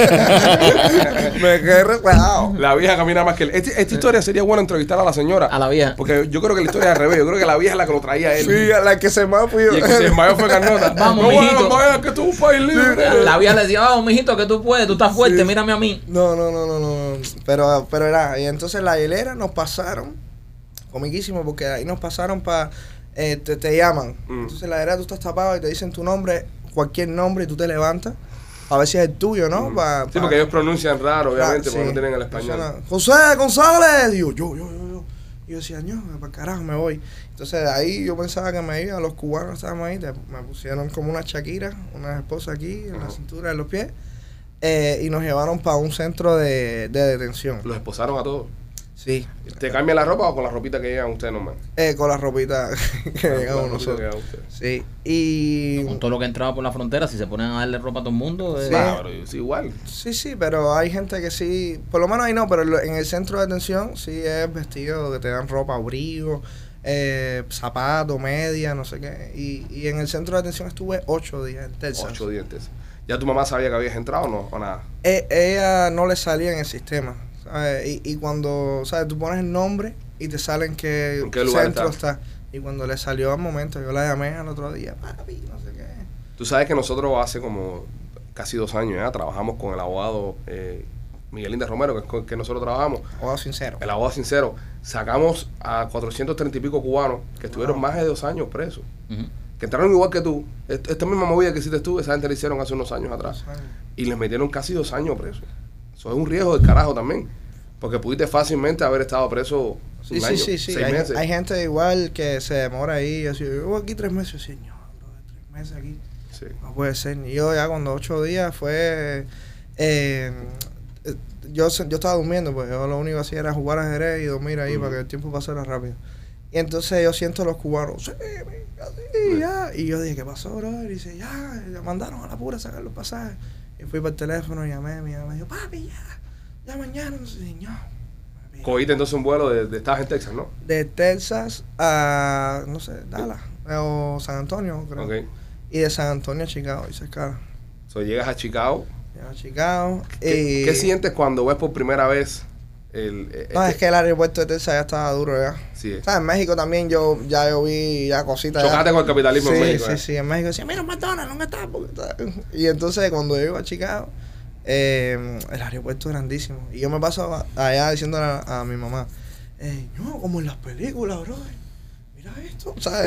Me quedé recuadrado. La vieja camina más que él. Este- esta historia sería bueno entrevistar a la señora. A la vieja. Porque yo creo que la historia es al revés. Yo creo que la vieja es la que lo traía a él. Sí, a la que se me ha fui yo. Y el que se desmayó fue Carnota. [LAUGHS] Vamos, no, mijito. bueno, vaya, que tú un país libre. La vieja le decía, vamos, mijito, que tú puedes, tú estás fuerte, Sí. mírame a mí. No, no, no, no, no. Pero, pero era, y entonces la hilera nos pasaron, comiquísimo, porque ahí nos pasaron para, te, te llaman. Mm. Entonces la hilera tú estás tapado y te dicen tu nombre, cualquier nombre, y tú te levantas, a ver si es el tuyo, ¿no? Mm. Pa- Sí, pa- porque ellos pronuncian raro, obviamente, porque sí. no tienen el español. José González, digo, yo, yo, yo, yo. Y yo decía, no, para carajo, me voy. Entonces de ahí yo pensaba que me iba, los cubanos estábamos ahí, te- me pusieron como una chaquira, una esposa aquí, en la cintura de los pies, eh, y nos llevaron para un centro de, de detención. Los esposaron a todos. Sí, ¿Te cambian la ropa o con la ropita que llevan ustedes nomás? eh, con la ropita [LAUGHS] que la llegamos nosotros. Sí, y... Con todo lo que entraba por la frontera, si se ponen a darle ropa a todo el mundo, eh, Ah, pero es igual. Sí, sí, pero hay gente que sí, por lo menos ahí no, pero en en el centro de detención sí es vestido, que te dan ropa, abrigo, eh, zapatos, media, no sé qué. Y, y en el centro de detención estuve ocho días en Texas. Ocho dientes. ¿Ya tu mamá sabía que habías entrado o no? ¿O nada? Eh, ella no le salía en el sistema. ¿Sabes? Y, y cuando, ¿sabes? Tú pones el nombre y te salen que ¿En qué lugar centro está? está. Y cuando le salió al momento, yo la llamé al otro día, papi, no sé qué. Tú sabes que nosotros hace como casi dos años ya trabajamos con el abogado eh, Miguelín de Romero, que es con el que nosotros trabajamos, Abogado sincero. el abogado sincero. Sacamos a 430 y pico cubanos que estuvieron Wow. más de dos años presos. Que entraron igual que tú. Est- Esta misma movida que hiciste tú, esa gente la hicieron hace unos años atrás. Y les metieron casi dos años presos. Eso es un riesgo del carajo también. Porque pudiste fácilmente haber estado preso Sí, un sí, año, sí, sí. seis Hay, meses. hay gente igual que se demora ahí. Así, yo aquí tres meses. Señor, tres meses aquí. Sí. No puede ser. Y yo ya cuando ocho días fue... eh, eh, yo, yo estaba durmiendo, pues yo lo único que hacía era jugar ajedrez y dormir ahí Ujú. para que el tiempo pasara rápido. Y entonces yo siento a los cubanos, sí, sí, ya. Y yo dije, ¿qué pasó, bro? Y dice, ya, ya mandaron a la pura a sacar los pasajes. Y fui el teléfono y llamé, mi mamá me dijo, papi, ya, ya mañana, no sé, señor. Cogiste entonces un vuelo de, de estabas en Texas, ¿no? De Texas a, no sé, Dallas o San Antonio, creo. Ok. Y de San Antonio a Chicago, hice escala. So, llegas a Chicago. Llegué a Chicago. ¿Qué, y- qué sientes cuando ves por primera vez el... eh, No, este- es que el aeropuerto de Texas ya estaba duro ya. Sí. O sea, en México también yo ya yo vi ya cositas. ya. Chocaste con el capitalismo sí, en México. Sí, eh. sí, en México decía, mira, McDonald's, ¿dónde está? Porque está-". Y entonces cuando yo iba a Chicago, eh, el aeropuerto es grandísimo. Y yo me paso allá diciendo a, a mi mamá, eh, no, como en las películas, bro. Mira esto. O sea,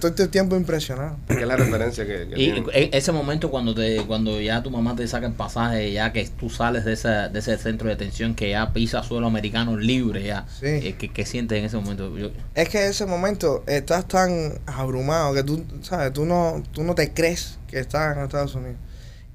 todo este tiempo impresionado. Que es la referencia que, que Y ese momento cuando te cuando ya tu mamá te saca el pasaje, ya que tú sales de, esa, de ese centro de detención, que ya pisa suelo americano libre, ya, Sí. eh, ¿qué, qué sientes en ese momento? Yo- Es que en ese momento estás tan abrumado que tú, ¿sabes? Tú no, tú no te crees que estás en Estados Unidos.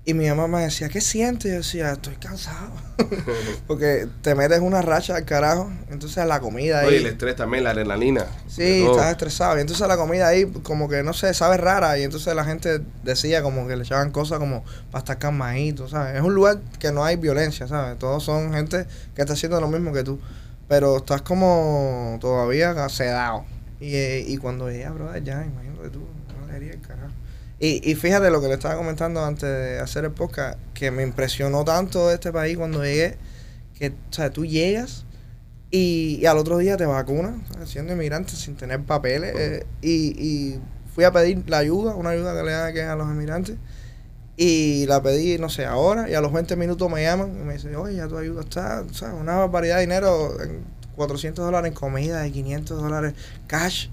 Y mi mamá me decía, ¿qué sientes? Y yo decía, estoy cansado. [LAUGHS] Porque te metes una racha al carajo. Entonces la comida ahí. Oye, el estrés también, la adrenalina. Sí, estás estresado. Y entonces la comida ahí, como que no sé, sabe rara. Y entonces la gente decía como que le echaban cosas como para estar calmadito, ¿sabes? Es un lugar que no hay violencia, ¿sabes? Todos son gente que está haciendo lo mismo que tú. Pero estás como todavía sedado. Y, eh, y cuando llegué, brother, ya, imagínate tú, una alegría el carajo. Y, y fíjate lo que le estaba comentando antes de hacer el podcast, que me impresionó tanto este país cuando llegué, que, o sea, tú llegas y, al otro día te vacunan, ¿sabes? siendo inmigrante sin tener papeles. eh, y, y fui a pedir la ayuda, una ayuda que le dan a los inmigrantes. Y la pedí, no sé, ahora, y a los 20 minutos me llaman y me dicen, oye, ya tu ayuda está, ¿sabes? Una barbaridad de dinero, en 400 dólares en comida y 500 dólares cash.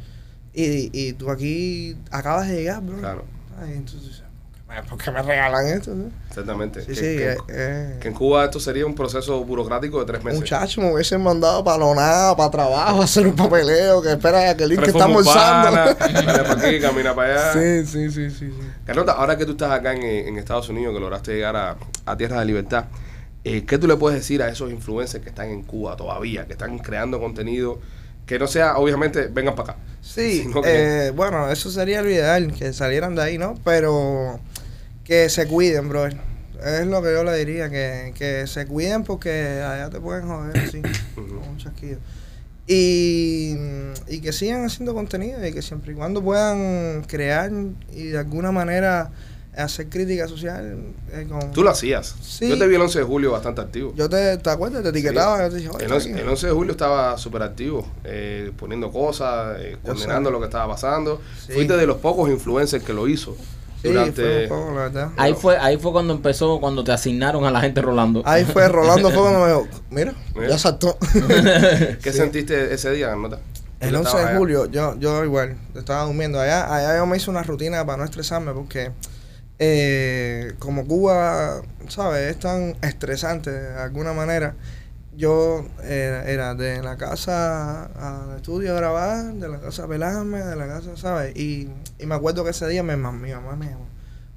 Y, y tú aquí acabas de llegar, bro. Claro, Ay, entonces, ¿por qué me- ¿por qué me regalan esto? no? exactamente. Sí, que, sí, que- eh, eh. que en Cuba esto sería un proceso burocrático de tres meses. Muchacho, me hubiesen mandado para lo nada, para trabajo, [LAUGHS] hacer un papeleo, que espera que el que está almorzando. Para [LAUGHS] aquí, camina para allá. sí, sí, sí, sí, sí. Carlota, ahora que tú estás acá en, en Estados Unidos, que lograste llegar a, a Tierra de Libertad, eh, ¿qué tú le puedes decir a esos influencers que están en Cuba todavía, que están creando contenido que no sea, obviamente, vengan para acá? Sí, [LAUGHS] que- eh, bueno, eso sería lo ideal, que salieran de ahí, ¿no? Pero que se cuiden, bro. Es lo que yo le diría, que, que se cuiden porque allá te pueden joder [COUGHS] con un chasquido. Y, y que sigan haciendo contenido y que siempre y cuando puedan crear y de alguna manera hacer crítica social. eh, con- Tú lo hacías. Sí. Yo te vi el 11 de julio bastante activo. Yo te, ¿te acuerdas? Te etiquetaba. Yo te dije, oye, El 11, aquí. el 11 de julio estaba súper activo, eh, poniendo cosas, eh, condenando lo que estaba pasando. Sí. Fuiste de los pocos influencers que lo hizo. Sí, durante... fue un poco, la verdad. Ahí fue ahí fue cuando empezó, cuando te asignaron a la gente rolando. Ahí fue, Rolando fue cuando me dijo, [LAUGHS] mira, Mira. ya saltó. [LAUGHS] ¿Qué Sí. sentiste ese día, Nota? El 11 de julio, yo, yo igual, estaba durmiendo. Allá, allá yo me hice una rutina para no estresarme porque eh, como Cuba, ¿sabes? Es tan estresante de alguna manera. Yo eh, era de la casa al estudio a grabar, de la casa a pelarme, de la casa, ¿sabes? Y, y me acuerdo que ese día mi, mam- mi mamá me llamó.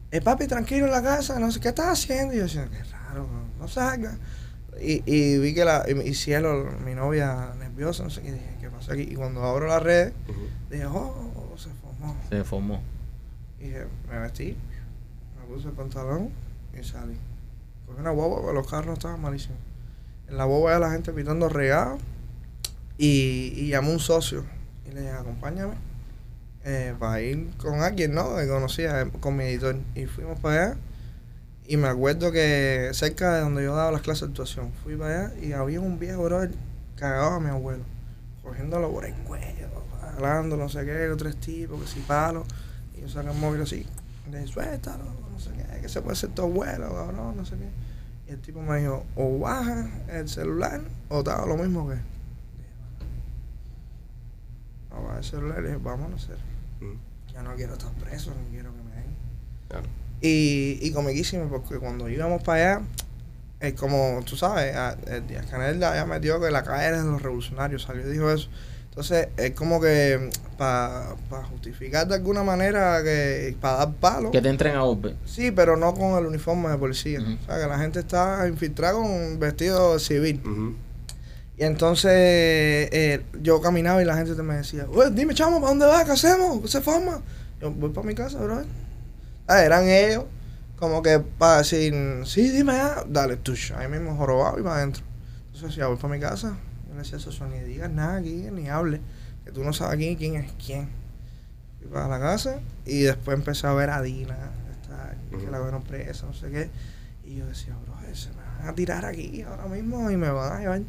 Eh, papi, tranquilo en la casa, no sé qué estás haciendo. Y yo decía, qué raro, no, salga. Y, y vi que la, y, y Cielo, mi novia, nerviosa, no sé qué, dije, ¿qué pasó aquí? Y cuando abro redes, Ujú. dije, oh, se formó. Se formó. Y dije, me vestí, puse el pantalón y salí. Cogí una boba, porque los carros estaban malísimos. En la boba ya la gente pitando regado y, y llamó un socio y le dije, acompáñame eh, para ir con alguien, ¿no? Que conocía, eh, con mi editor. Y fuimos para allá y me acuerdo que cerca de donde yo daba las clases de actuación, fui para allá y había un viejo brother cagado a mi abuelo, cogiéndolo por el cuello, hablando, no sé qué, tres tipos, que si palos. Y yo saqué el móvil así, dije, suéltalo, no sé qué, que se puede ser tu abuelo, cabrón, no sé qué. Y el tipo me dijo, o baja el celular o te hago lo mismo que él. No baja el celular y le dije, vámonos a hacer. Ujú. Ya no quiero estar preso, ni quiero que me den. Claro. Y, y comiquísimo, porque cuando íbamos para allá, es como tú sabes, el Díaz Canel ya metió que la era de los revolucionarios, salió y dijo eso. Entonces, es como que para justificar de alguna manera que para dar palo. Que te entren a golpe. Sí, pero no con el uniforme de policía. O sea, que la gente está infiltrada con un vestido civil. Y entonces eh, yo caminaba y la gente te me decía, "Oye, dime, chamo, ¿para dónde vas? ¿Qué hacemos? ¿Qué se forma? Yo voy para mi casa, bro. Ah, eran ellos como que para decir, sí, dime ya, dale, tush, ahí mismo jorobado y para adentro. Entonces decía, voy para mi casa. Decía a eso, ni digas nada aquí, ni hable, que tú no sabes aquí quién es quién. Fui para la casa y después empecé a ver a Dina, esta, que la vieron presa, no sé qué. Y yo decía, bro, se me van a tirar aquí ahora mismo y me van a llevar.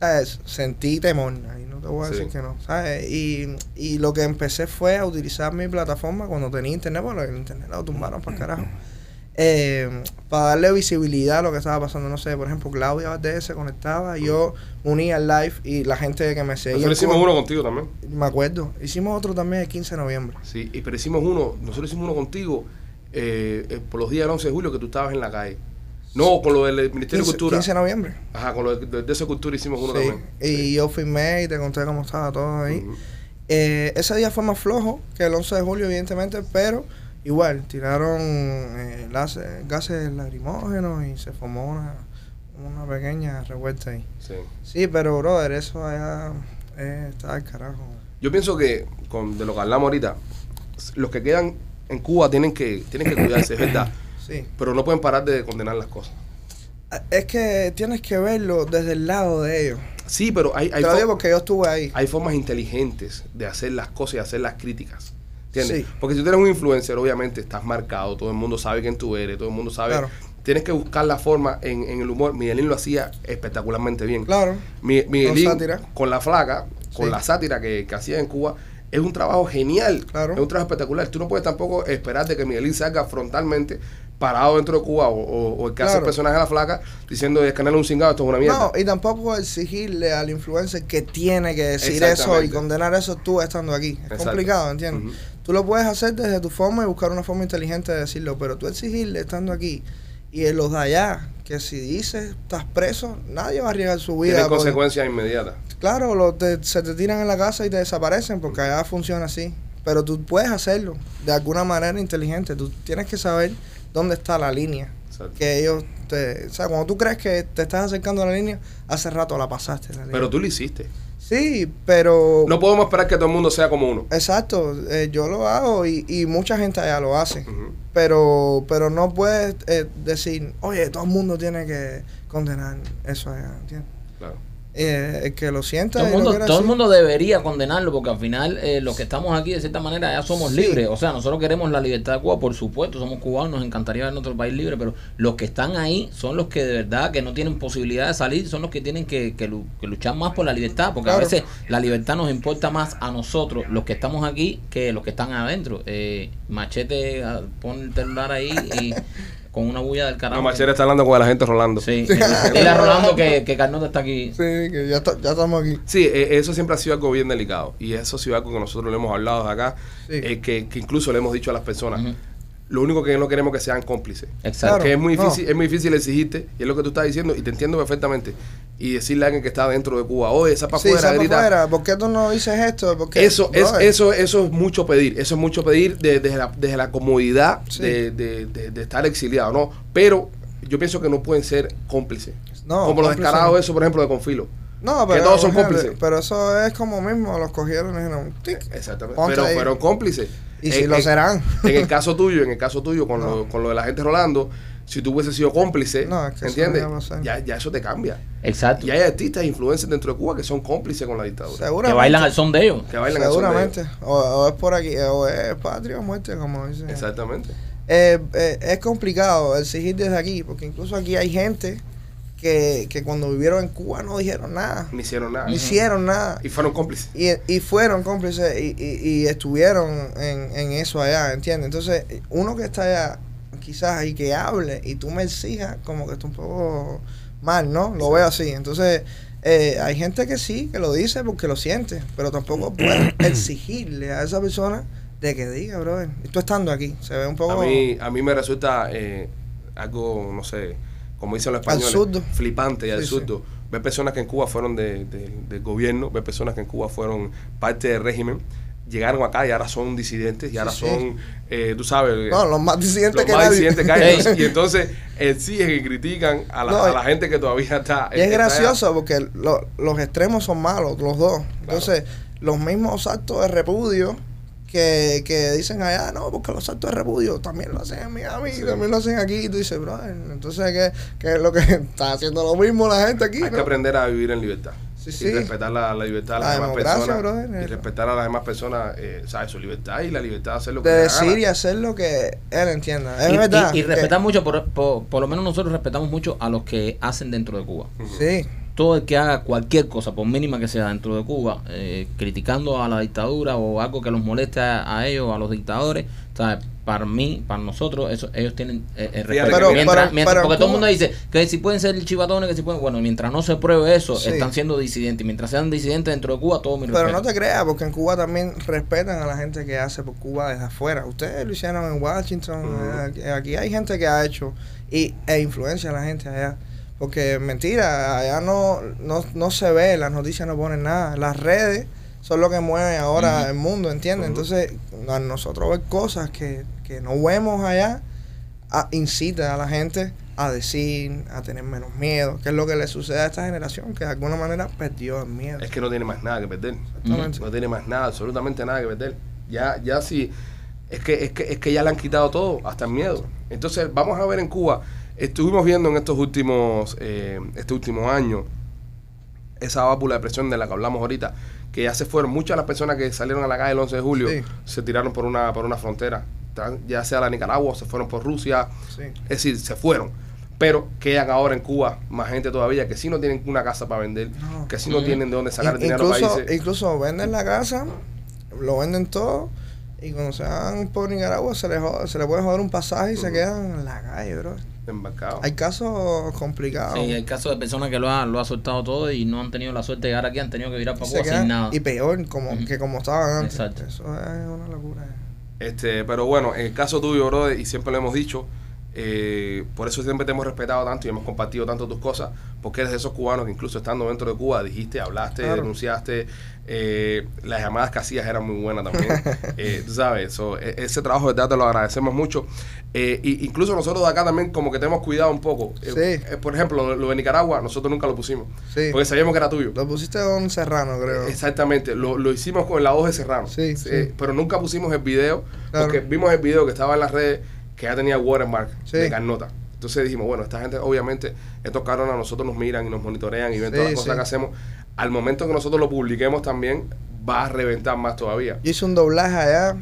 ¿Sabes? Sentí temor, ahí no te voy a Sí. decir que no, ¿sabes? Y, y lo que empecé fue a utilizar mi plataforma cuando tenía internet, bueno, el internet lo tumbaron para carajo, eh, para darle visibilidad a lo que estaba pasando. No sé, por ejemplo, Claudia Valdés se conectaba, yo unía el live y la gente que me seguía. Nosotros hicimos uno contigo también. Me acuerdo. Hicimos otro también el 15 de noviembre. Sí, y pero hicimos uno, nosotros hicimos uno contigo eh, eh, por los días del 11 de julio que tú estabas en la calle. No, con lo del Ministerio de 15, Cultura. 15 de noviembre. Ajá, con lo de, de, de esa cultura hicimos uno Sí. también. Y yo filmé y te conté cómo estaba todo ahí. Eh, ese día fue más flojo que el 11 de julio, evidentemente, pero igual, tiraron eh, gases, gases lacrimógenos y se formó una, una pequeña revuelta ahí. Sí. Sí, pero brother, eso allá eh, está al carajo. Yo pienso que con de lo que hablamos ahorita, los que quedan en Cuba tienen que, tienen que cuidarse, es verdad. [COUGHS] Sí. Pero no pueden parar de condenar las cosas. Ah, Es que tienes que verlo desde el lado de ellos. Sí, pero hay, hay, Te lo fo- digo porque yo estuve ahí. hay formas inteligentes de hacer las cosas y hacer las críticas. ¿Entiendes? Sí. Porque si tú eres un influencer, obviamente estás marcado, todo el mundo sabe quién tú eres, todo el mundo sabe. Claro. Tienes que buscar la forma en, en el humor. Miguelín lo hacía espectacularmente bien. Claro. Mi- Miguelín, sátira. con la flaca, con Sí. la sátira que, que hacía en Cuba, es un trabajo genial. Claro. Es un trabajo espectacular. Tú no puedes tampoco esperar de que Miguelín salga frontalmente parado dentro de Cuba o, o- o el que hace el Claro. personaje de la flaca diciendo es canal un cingado, esto es una mierda. No, y tampoco exigirle al influencer que tiene que decir eso y condenar eso tú estando aquí. Es Exacto. complicado, ¿entiendes? Tú lo puedes hacer desde tu forma y buscar una forma inteligente de decirlo, pero tú exigirle estando aquí y en los de allá, que si dices estás preso, nadie va a arriesgar su vida. Tiene consecuencias inmediatas. Claro, lo- te- se te tiran en la casa y te desaparecen porque allá funciona así. Pero tú puedes hacerlo de alguna manera inteligente. Tú tienes que saber dónde está la línea. Exacto. Que ellos te... O sea, cuando tú crees que te estás acercando a la línea, hace rato la pasaste. la. Pero tú lo hiciste. Sí, pero... No podemos esperar que todo el mundo sea como uno. Exacto, eh, yo lo hago y, y mucha gente allá lo hace. Pero pero no puedes eh, decir, oye, todo el mundo tiene que condenar eso allá, ¿entiendes? Eh, el que lo sienta Todo el mundo, quiera todo el decir- mundo debería condenarlo porque al final eh, los que estamos aquí de cierta manera ya somos Sí. libres. O sea, nosotros queremos la libertad de Cuba, por supuesto, somos cubanos, nos encantaría ver nuestro país libre, pero los que están ahí son los que de verdad que no tienen posibilidad de salir, son los que tienen que, que lu- que luchar más por la libertad, porque a veces la libertad nos importa más a nosotros, los que estamos aquí, que los que están adentro. Eh, machete, ah, pon el celular ahí y [LAUGHS] con una bulla del carajo. No, Machera está hablando con la gente Rolando. Sí, [LAUGHS] dile a Rolando que, que Carnota está aquí. Sí, que ya, está- ya estamos aquí. Sí, eh, eso siempre ha sido algo bien delicado. Y eso ha sido algo que nosotros le hemos hablado de acá, Sí. eh, que, que incluso le hemos dicho a las personas. Lo único que no queremos que sean cómplices. Exacto. Porque es muy no. difícil, es muy difícil exigirte, y es lo que tú estás diciendo, y te entiendo perfectamente. Y decirle a alguien que está dentro de Cuba, oye, esa para Sí, afuera, grita. afuera, ¿Por qué tú no dices esto? ¿Por qué? Eso es, eso, eso es mucho pedir. Eso es mucho pedir de- desde, la, desde la comodidad Sí. de, de- de- de estar exiliado, ¿no? Pero yo pienso que no pueden ser cómplices. No, Como los descarados, eso, por ejemplo, de Confilo. No, que pero, todos son cómplices. Pero eso es como mismo, los cogieron y dijeron, tic. Exactamente. Pero fueron cómplices. Y En- si lo en- serán. En el caso tuyo, en el caso tuyo, con, [LAUGHS] No. lo, con lo de la gente Rolando, si tú hubieses sido cómplice, No, es que eso ¿entiendes? Ya, ya eso te cambia. Exacto. Y hay artistas e influencers dentro de Cuba que son cómplices con la dictadura. Que Seguramente. bailan al son de ellos. Que bailan al son de ellos. Seguramente. O, o es por aquí, o es patria o muerte, como dicen. Exactamente. Eh, eh, es complicado exigir desde aquí, porque incluso aquí hay gente que, que cuando vivieron en Cuba no dijeron nada, No hicieron nada. no hicieron nada. Y fueron cómplices. Y, y fueron cómplices y, y- y estuvieron en, en eso allá, ¿entiendes? Entonces, uno que está allá, quizás, y que hable, y tú me exijas, como que está un poco mal, ¿no? Lo veo así. Entonces, eh, hay gente que sí, que lo dice porque lo siente, pero tampoco [CLEARS THROAT] puedes exigirle a esa persona de que diga, brother, y tú estando aquí, se ve un poco... A mí, a mí me resulta eh, algo, no sé, como dicen los españoles, Absurdo. flipante y Sí, absurdo. ver personas que en Cuba fueron de- de- del gobierno, ver personas que en Cuba fueron parte del régimen, llegaron acá y ahora son disidentes y ahora Sí, sí. son, eh, tú sabes, No, los más disidentes los que más nadie. disidentes que hay. [LAUGHS] Y entonces exigen y critican a la, No, a la gente que todavía está. Y es está allá. gracioso porque lo- los extremos son malos, los dos. Entonces, los mismos actos de repudio que, que dicen allá, no, porque los actos de repudio también lo hacen en Miami, Sí. también lo hacen aquí. Y tú dices, brother, entonces, ¿qué, qué es lo que [LAUGHS] está haciendo lo mismo la gente aquí? Hay que aprender a vivir en libertad. Sí, y sí. respetar la, la libertad de La las demás personas. brother, y eso. respetar a las demás personas, eh, ¿sabes? Su libertad y la libertad de hacer lo que De decir gana. y hacer lo que él entienda. Es y, verdad. y- y que- respetar mucho, por, por, por lo menos nosotros respetamos mucho a los que hacen dentro de Cuba. Sí. Todo el que haga cualquier cosa, por mínima que sea dentro de Cuba, eh, criticando a la dictadura o algo que los moleste a, a ellos, a los dictadores, ¿sabes? para mí, para nosotros, eso, ellos tienen eh, eh, Fíjate respeto. que- Mientras- Pero- mientras- pero porque todo el mundo dice que si pueden ser chivatones, que si pueden. Bueno, mientras no se pruebe eso, Sí. están siendo disidentes. Mientras sean disidentes dentro de Cuba, todo mi Pero respeto. no te creas, porque en Cuba también respetan a la gente que hace por Cuba desde afuera. Ustedes lo hicieron en Washington, eh, aquí hay gente que ha hecho y, e influencia a la gente allá. Porque mentira, allá no, no, no se ve, las noticias no ponen nada. Las redes son lo que mueven ahora el mundo, ¿entiendes? Entonces, a nosotros ver cosas que, que no vemos allá, a- incita a la gente a decir, a tener menos miedo, que es lo que le sucede a esta generación, que de alguna manera perdió el miedo. Es que no tiene más nada que perder. Exactamente. No tiene más nada, absolutamente nada que perder. Ya, ya sí, es que, es que, es que ya le han quitado todo, hasta el miedo. Entonces, vamos a ver en Cuba, estuvimos viendo en estos últimos, eh, este último año, esa válvula de presión de la que hablamos ahorita, que ya se fueron, muchas de las personas que salieron a la calle el 11 de julio Sí. se tiraron por una, por una frontera, ya sea la Nicaragua, se fueron por Rusia, Sí. es decir, se fueron. Pero quedan ahora en Cuba más gente todavía que sí no tienen una casa para vender, No. que sí no tienen de dónde sacar In- dinero incluso, para irse. incluso venden la casa, lo venden todo, y cuando se van por Nicaragua se les, jode- se les puede joder un pasaje y se quedan en la calle, bro. Embarcados. Hay casos complicados. Sí, hay casos de personas que lo, ha, lo ha soltado todo y no han tenido la suerte de llegar aquí, han tenido que virar para Cuba sin nada. Y peor como, que como estaban antes. Exacto. Eso es una locura. Este, pero bueno, en el caso tuyo, brother, y siempre lo hemos dicho, eh, por eso siempre te hemos respetado tanto y hemos compartido tanto tus cosas, porque eres de esos cubanos que incluso estando dentro de Cuba dijiste, hablaste, Claro. denunciaste, eh, las llamadas que hacías eran muy buenas también. [LAUGHS] Eh, tú sabes, so, e- ese trabajo de verdad te lo agradecemos mucho. Eh, y incluso nosotros de acá también como que te hemos cuidado un poco. Sí. por ejemplo, lo, de Nicaragua, nosotros nunca lo pusimos, Sí. porque sabíamos que era tuyo. Lo pusiste con Serrano, creo. Exactamente, lo, lo hicimos con la voz de Serrano. Sí, sí. Pero nunca pusimos el video, Claro. porque vimos el video que estaba en las redes que ya tenía watermark Sí. de Carnota. Entonces dijimos, bueno, esta gente, obviamente, estos cabrones a nosotros nos miran y nos monitorean y ven Sí, todas las cosas que hacemos. Al momento que nosotros lo publiquemos también, va a reventar más todavía. Yo hice un doblaje allá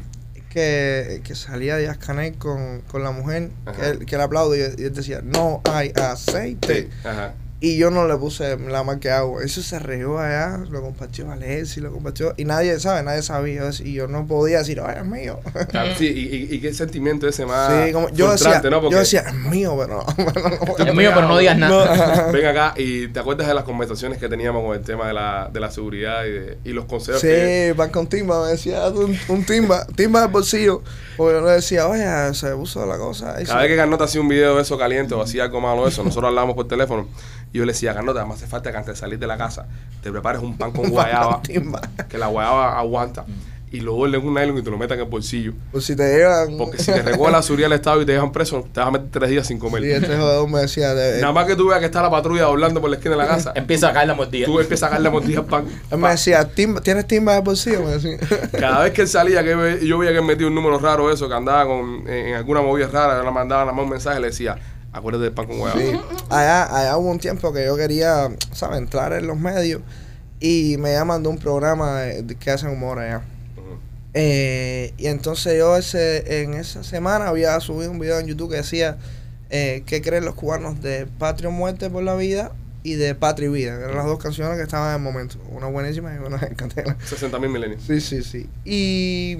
que, que salía Díaz Canel con, con la mujer, Ajá. que él, que él aplaude y, y él decía, no hay aceite. Sí, ajá. Y yo no le puse la marca de agua. Eso se regó allá, lo compartió Alexi, lo compartió. Y nadie, ¿sabe? Nadie sabía. Y yo no podía decir, ay, es mío. Claro, sí, y, y- y qué sentimiento ese más sí, como, yo, decía, ¿no? Porque yo decía, es mío, pero [LAUGHS] no. pero Es mío, pero no digas nada. [LAUGHS] Ven acá y te acuerdas de las conversaciones que teníamos con el tema de la, de la seguridad y, de- y los consejos que... Sí, van con timba, me decía un, un timba, timba del bolsillo. Porque yo le decía, oye, se puso la cosa. Cada vez que Carnota hacía un video de eso caliente o hacía algo malo de eso, nosotros hablábamos por teléfono y yo le decía, Carnota, me hace falta que antes de salir de la casa te prepares un pan con [LAUGHS] guayaba, que la guayaba aguanta, y lo vuelves en un nylon y te lo metas en el bolsillo. Pues si te llegan. Porque si te recoge la seguridad del Estado y te dejan preso, te vas a meter tres días sin comer. Sí, este jodedor me decía, de- Nada más que tú veas que está la patrulla doblando por la esquina de la casa, Empieza a caer la mordida. tú empiezas a sacarle mordida al pan. él me decía, "Timba- ¿tienes timba del bolsillo? Me decía. [LAUGHS] Cada vez que él salía, que yo veía que él metía un número raro eso, que andaba con, en, en alguna movida rara, yo le mandaba nada más un mensaje, le decía, acuérdate del pan con guayaba. Sí. Allá, allá hubo un tiempo que yo quería, ¿sabes? Entrar en los medios y me llaman de un programa de- de- que hacen humor allá. Eh, y entonces yo ese, en esa semana había subido un video en YouTube que decía eh, ¿Qué creen los cubanos de Patria o Muerte por la Vida? Y de Patria y Vida, eran las dos canciones que estaban en el momento. Una buenísima y una en candela. 60 mil milenios. Sí, sí, sí. Y,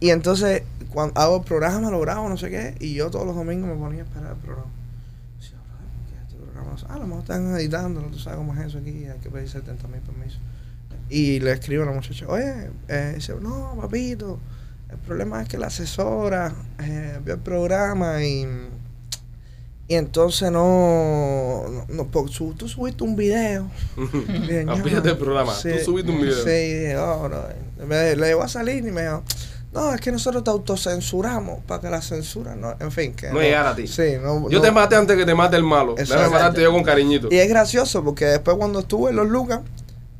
y entonces, cuando hago el programa, lo grabo, no sé qué, y yo todos los domingos me ponía a esperar el programa. Decía, "Brother, ¿por qué este programa? Ah, a lo mejor están editándolo, tú sabes cómo es eso aquí, hay que pedir 70 mil permisos. Y le escribo a la muchacha, oye, eh, dice, no, papito, el problema es que la asesora eh, vio el programa y, Y entonces no, no, no, porque su- tú subiste un video. [LAUGHS] "No". Olvídate del programa. Tú subiste un video. Sí, dije, oh, no. Me- le iba a salir y me dijo, no, es que nosotros te autocensuramos para que la censura no, en fin, que No llegara a ti. Sí, no, Yo no. te maté antes que te mate el malo. Déjame matarte yo con cariñito. Y es gracioso porque después cuando estuve en Los Lucas,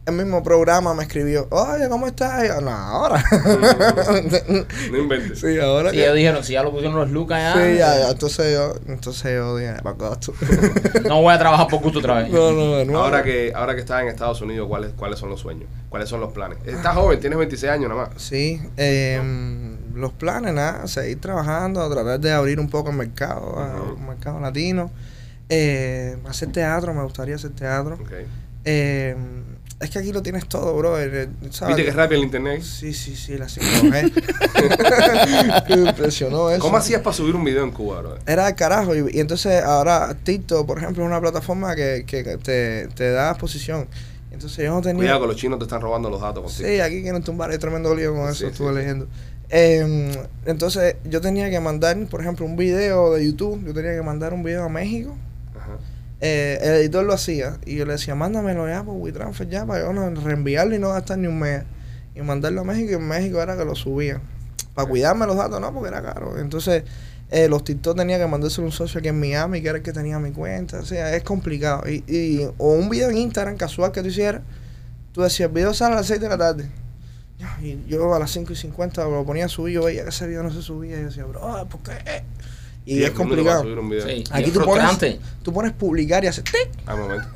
el mismo programa me escribió, oye, ¿cómo estás? Y yo, no, ahora. [LAUGHS] No inventes. sí, ahora que- ellos dijeron, si ya lo pusieron los lucas ya, Sí, ya, ya. Entonces yo, entonces yo dije, para [LAUGHS] no voy a trabajar por gusto otra vez. no, no, nuevo. Ahora que, ahora que estás en Estados Unidos, ¿cuáles, ¿cuáles son los sueños? ¿Cuáles son los planes? Estás joven, tienes 26 años nada más. Sí, eh, los planes, nada, seguir trabajando, tratar de abrir un poco el mercado, el mercado latino. Eh, hacer teatro, me gustaría hacer teatro. Ok. Eh, es que aquí lo tienes todo, bro. ¿sabes? ¿Viste que es rápido el internet? Sí, sí, sí, la 5G. [LAUGHS] Me impresionó eso. ¿Cómo hacías para subir un video en Cuba, bro? Era el carajo. Y, y entonces ahora TikTok, por ejemplo, es una plataforma que, que te, te da exposición. Entonces yo no tenía... Cuidado que los chinos te están robando los datos contigo. Sí, aquí quieren tumbar el tremendo lío con eso, Sí, estuve sí. leyendo. Eh, entonces yo tenía que mandar, por ejemplo, un video de YouTube. Yo tenía que mandar un video a México. Eh, el editor lo hacía y yo le decía, mándamelo ya por WeTransfer ya para yo no reenviarlo y no gastar ni un mes. Y mandarlo a México y en México era que lo subía. Para cuidarme los datos, no, porque era caro. Entonces, eh, los TikTok tenía que mandárselo a un socio aquí en Miami, que era el que tenía mi cuenta. O sea, es complicado. Y, y, o un video en Instagram casual que tú hicieras, tú decías, el video sale a las 6 de la tarde. Y yo a las 5 y 50 lo ponía a subir, yo veía que ese video no se subía. Y yo decía, bro, ¿por qué? Y Diez es complicado. subir un video. Sí, Aquí y es tú pones, tú pones publicar y haces tic. Al momento.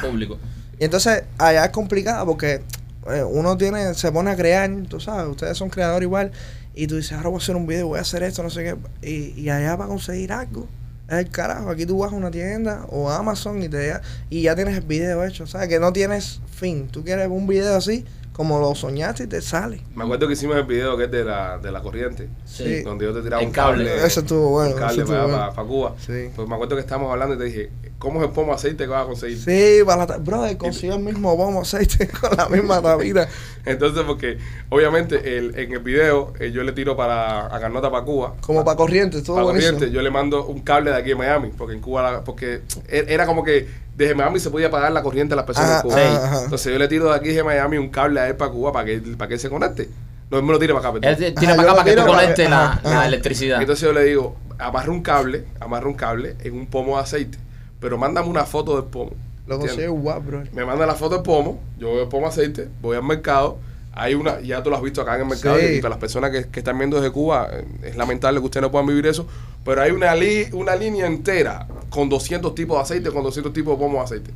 Público. Y entonces allá es complicado porque eh, uno tiene, se pone a crear, tú sabes, ustedes son creadores igual, y tú dices, ahora voy a hacer un video, voy a hacer esto, no sé qué, y, y allá para conseguir algo, es el carajo, aquí tú vas a una tienda o a Amazon y te y ya tienes el video hecho, ¿sabes? Que no tienes fin, tú quieres un video así, como lo soñaste y te sale. Me acuerdo que hicimos el video que es de la, de la corriente. Sí. Donde yo te tiraba El un cable. cable. Eso estuvo bueno, Un cable para, bueno. para Cuba. Sí. Pues me acuerdo que estábamos hablando y te dije, ¿cómo es el pomo aceite que vas a conseguir? Sí, para la brother, consiguió el mismo bombo aceite [LAUGHS] con la misma tapita. [LAUGHS] Entonces, porque obviamente el, en el video eh, yo le tiro para a Carnota para Cuba. Como para corriente, estuvo para buenísimo. corriente, yo le mando un cable de aquí de Miami, porque en Cuba, la- porque er- era como que desde Miami se podía pagar la corriente a las personas Ajá, en Cuba. ajá, ajá. Entonces yo le tiro de aquí de Miami un cable a él para Cuba para que, para que él se conecte. No, él me lo tire para acá, perdón. Él te- tira para acá lo para que tú conectes la, electricidad. Entonces yo le digo, amarra un cable, amarra un cable en un pomo de aceite, pero mándame una foto del pomo. Lo consigue guap, bro. Me manda la foto del pomo, yo veo el pomo de aceite, voy al mercado, hay una, ya tú lo has visto acá en el mercado, Sí. y para las personas que, que están viendo desde Cuba, eh, es lamentable que ustedes no puedan vivir eso, pero hay una, li- una línea entera con 200 tipos de aceite, con 200 tipos de pomo de aceite.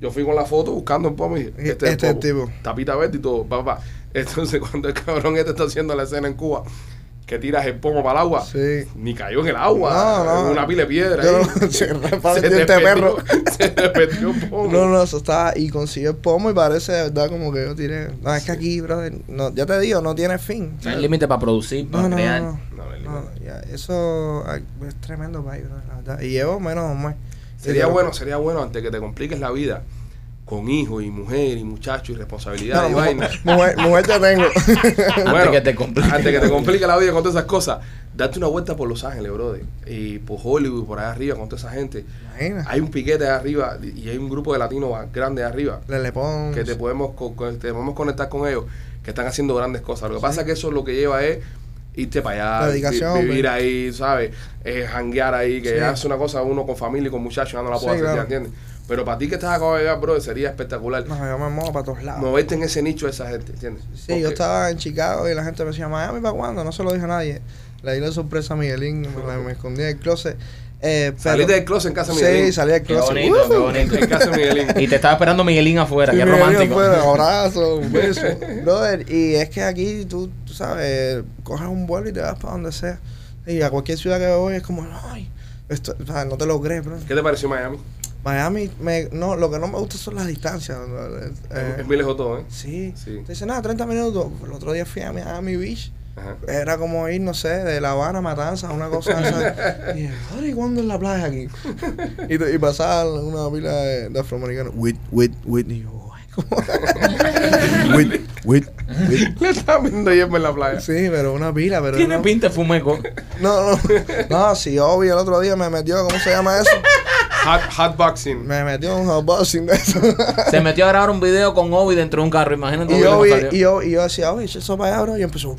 Yo fui con la foto buscando el pomo y este, este es es el el pomo. tipo. Tapita verde y todo, papá. [LAUGHS] Entonces cuando el cabrón este está haciendo la escena en Cuba, que tiras el pomo para el agua, Sí. ni cayó en el agua, No, no. en una pila de piedra. Yo ahí. no- [LAUGHS] [LAUGHS] se repara el [LAUGHS] Se diente de perro. desperdió- Se desperdió el pomo. No, no, eso está. Y consiguió el pomo y parece de verdad como que yo tiré. No, es que aquí, brother, no, ya te digo, no tiene fin. No hay límite para producir, para crear. no. No, ya, eso es tremendo país, bro, la verdad. Y llevo menos un mes. Sería bueno, sería bueno antes que te compliques la vida con hijos y mujer y muchachos y responsabilidad No, y mujer, vaina. mujer, mujer ya tengo. [LAUGHS] Antes que te complique. Antes que te complique la vida con todas esas cosas, date una vuelta por Los Ángeles, brother. Y por Hollywood, por allá arriba, con toda esa gente. Imagina. Hay un piquete allá arriba y hay un grupo de latinos grande allá arriba Le le pongo. que te podemos, te podemos conectar con ellos que están haciendo grandes cosas. Lo que pasa es que eso lo que lleva es irte para allá, vivir pues. ahí, ¿sabes? Eh, janguear ahí, que Sí. hace una cosa uno con familia y con muchachos, ya no la puedo Sí, hacer, claro. Pero para ti que estás acá de llegar, bro, sería espectacular No, yo me muevo para todos lados. moverte en ese nicho de esa gente, ¿entiendes? Sí, Porque- yo estaba en Chicago y la gente me decía, Miami, ¿para cuándo? No se lo dije a nadie. Le di la sorpresa a Miguelín, me, la- me escondí en el closet. Eh, pero- Saliste del closet en casa de Miguelín. Sí, salí del Qué closet. bonito, qué bonito. En casa de Miguelín. Y te estaba esperando Miguelín afuera, Sí, qué Miguelín romántico. afuera, abrazo, un beso. [LAUGHS] Brother, y es que aquí tú, tú sabes, coges un vuelo y te vas para donde sea. Y a cualquier ciudad que voy es como, ay, esto, o sea, no te lo crees, bro. ¿Qué te pareció Miami? Miami, me, no, lo que no me gusta son las distancias. Eh, es, muy lejos todo, ¿eh? sí. Sí. Dicen, nada, 30 minutos. El otro día fui a Miami Beach. Ajá. Era como ir, no sé, de La Habana a Matanzas, una cosa esa. [LAUGHS] Y dije, "Joder, ¿y cuándo es la playa aquí? [LAUGHS] y, y pasaba una pila de, de afroamericanos. Wit, wit, wit. Y yo, Wit, wit. Le estaba viendo hierba en la playa. Sí, pero una pila, pero Tiene no, pinta de fumeco. no, no, no, si Obi el otro día me metió, ¿cómo se llama eso? Hot, hot boxing. Me metió un hotboxing de eso. Se metió a grabar un video con Obi dentro de un carro. Imagínate y, Obi y, yo, y yo decía, Obi, eso para allá, bro. Y empezó,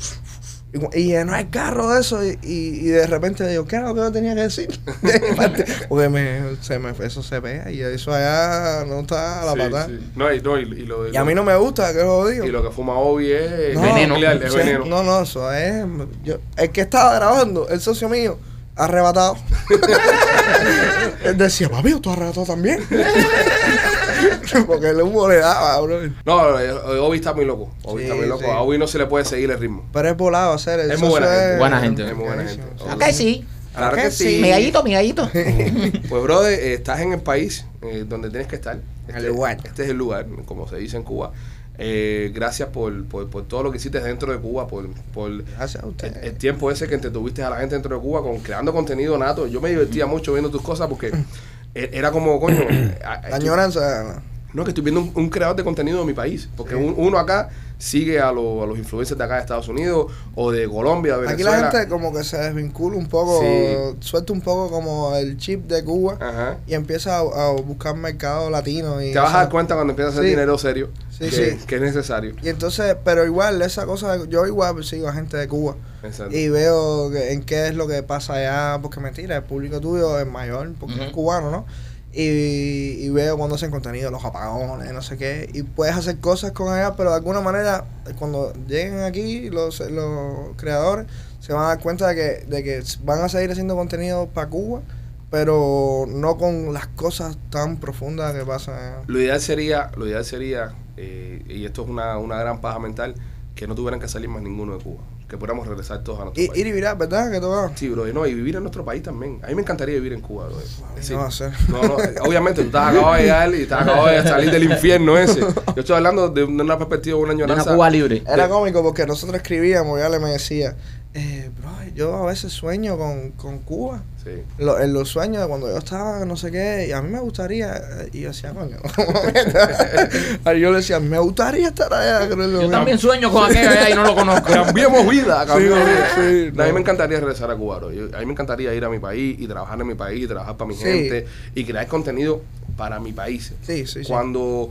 y, y llenó el carro de eso. Y, y, y de repente digo, ¿qué era lo que yo tenía que decir? [LAUGHS] Porque me, se me, eso se pega y eso allá no está a la Sí, patada. sí. No, y, no, y, y lo, Y a mí no me gusta, que lo digo. y lo que fuma Obi es No, Veneno. nuclear, es Sí, veneno. No, no, eso es. yo- el que estaba grabando, el socio mío, arrebatado. [LAUGHS] él decía, papi, tú arrebatado también. [LAUGHS] [LAUGHS] Porque el humo le daba, bro. No, eh, Obi está muy loco. Obi Sí, está muy loco. sí. A Obi no se le puede seguir el ritmo. Pero es volado hacer el Es muy buena gente. Buena gente. Es muy buena gente. Ok, sí. Claro que sí. Mi gallito, mi gallito. [LAUGHS] Pues, brother, eh, estás en el país eh, donde tienes que estar. En el lugar. Este es el lugar, como se dice en Cuba. Eh, gracias por, por, por todo lo que hiciste dentro de Cuba, por, por Gracias a usted. el, el tiempo ese que entretuviste a la gente dentro de Cuba con creando contenido nato. Yo me divertía mucho viendo tus cosas porque [CLEARS THROAT] e- era como, coño, La añoranza. No, que estoy viendo un, un creador de contenido de mi país. Porque Sí. un- uno acá sigue a, lo- a los influencers de acá de Estados Unidos o de Colombia, de Aquí la gente como que se desvincula un poco, Sí. suelta un poco como el chip de Cuba Ajá. y empieza a, a buscar mercado latino. Y Te vas a dar cuenta cuando empiezas a hacer Sí. dinero serio Sí, que, sí. que es necesario. Y entonces, pero igual, esa cosa, yo igual sigo a gente de Cuba Exacto. y veo que- en qué es lo que pasa allá, porque mentira, el público tuyo es mayor, porque es cubano, ¿no? Y, y veo cuando hacen contenido, los apagones, no sé qué, y puedes hacer cosas con allá, pero de alguna manera, cuando lleguen aquí los, los creadores, se van a dar cuenta de que, de que van a seguir haciendo contenido para Cuba, pero no con las cosas tan profundas que pasan allá. Lo ideal sería, lo ideal sería, eh, y esto es una, una gran paja mental, que no tuvieran que salir más ninguno de Cuba. Que pudiéramos regresar todos a nuestro Y, país. ir y virar, ¿verdad? Que todo Sí, bro, y no, y vivir en nuestro país también. A mí me encantaría vivir en Cuba, bro. Sí. no va a ser. No, no, obviamente tú estás acabado de llegar y estás acabado de salir del infierno ese. Yo estoy hablando de una perspectiva, de una De una añoranza. Cuba libre. Era cómico porque nosotros escribíamos y Ale me decía, eh, bro, yo a veces sueño con, con Cuba. Sí. Lo- en los sueños de cuando yo estaba, no sé qué, y a mí me gustaría, y yo decía, coño. [LAUGHS] Ahí yo le decía, me gustaría estar allá. creo que Yo también sueño con aquello allá y no lo conozco. Cambiemos vida, cambiemos Sí, vida. sí, No, A mí me encantaría regresar a Cuba, bro. Yo- a mí me encantaría ir a mi país y trabajar en mi país, y trabajar para mi Sí. gente y crear contenido para mi país. Sí, sí, sí. Cuando,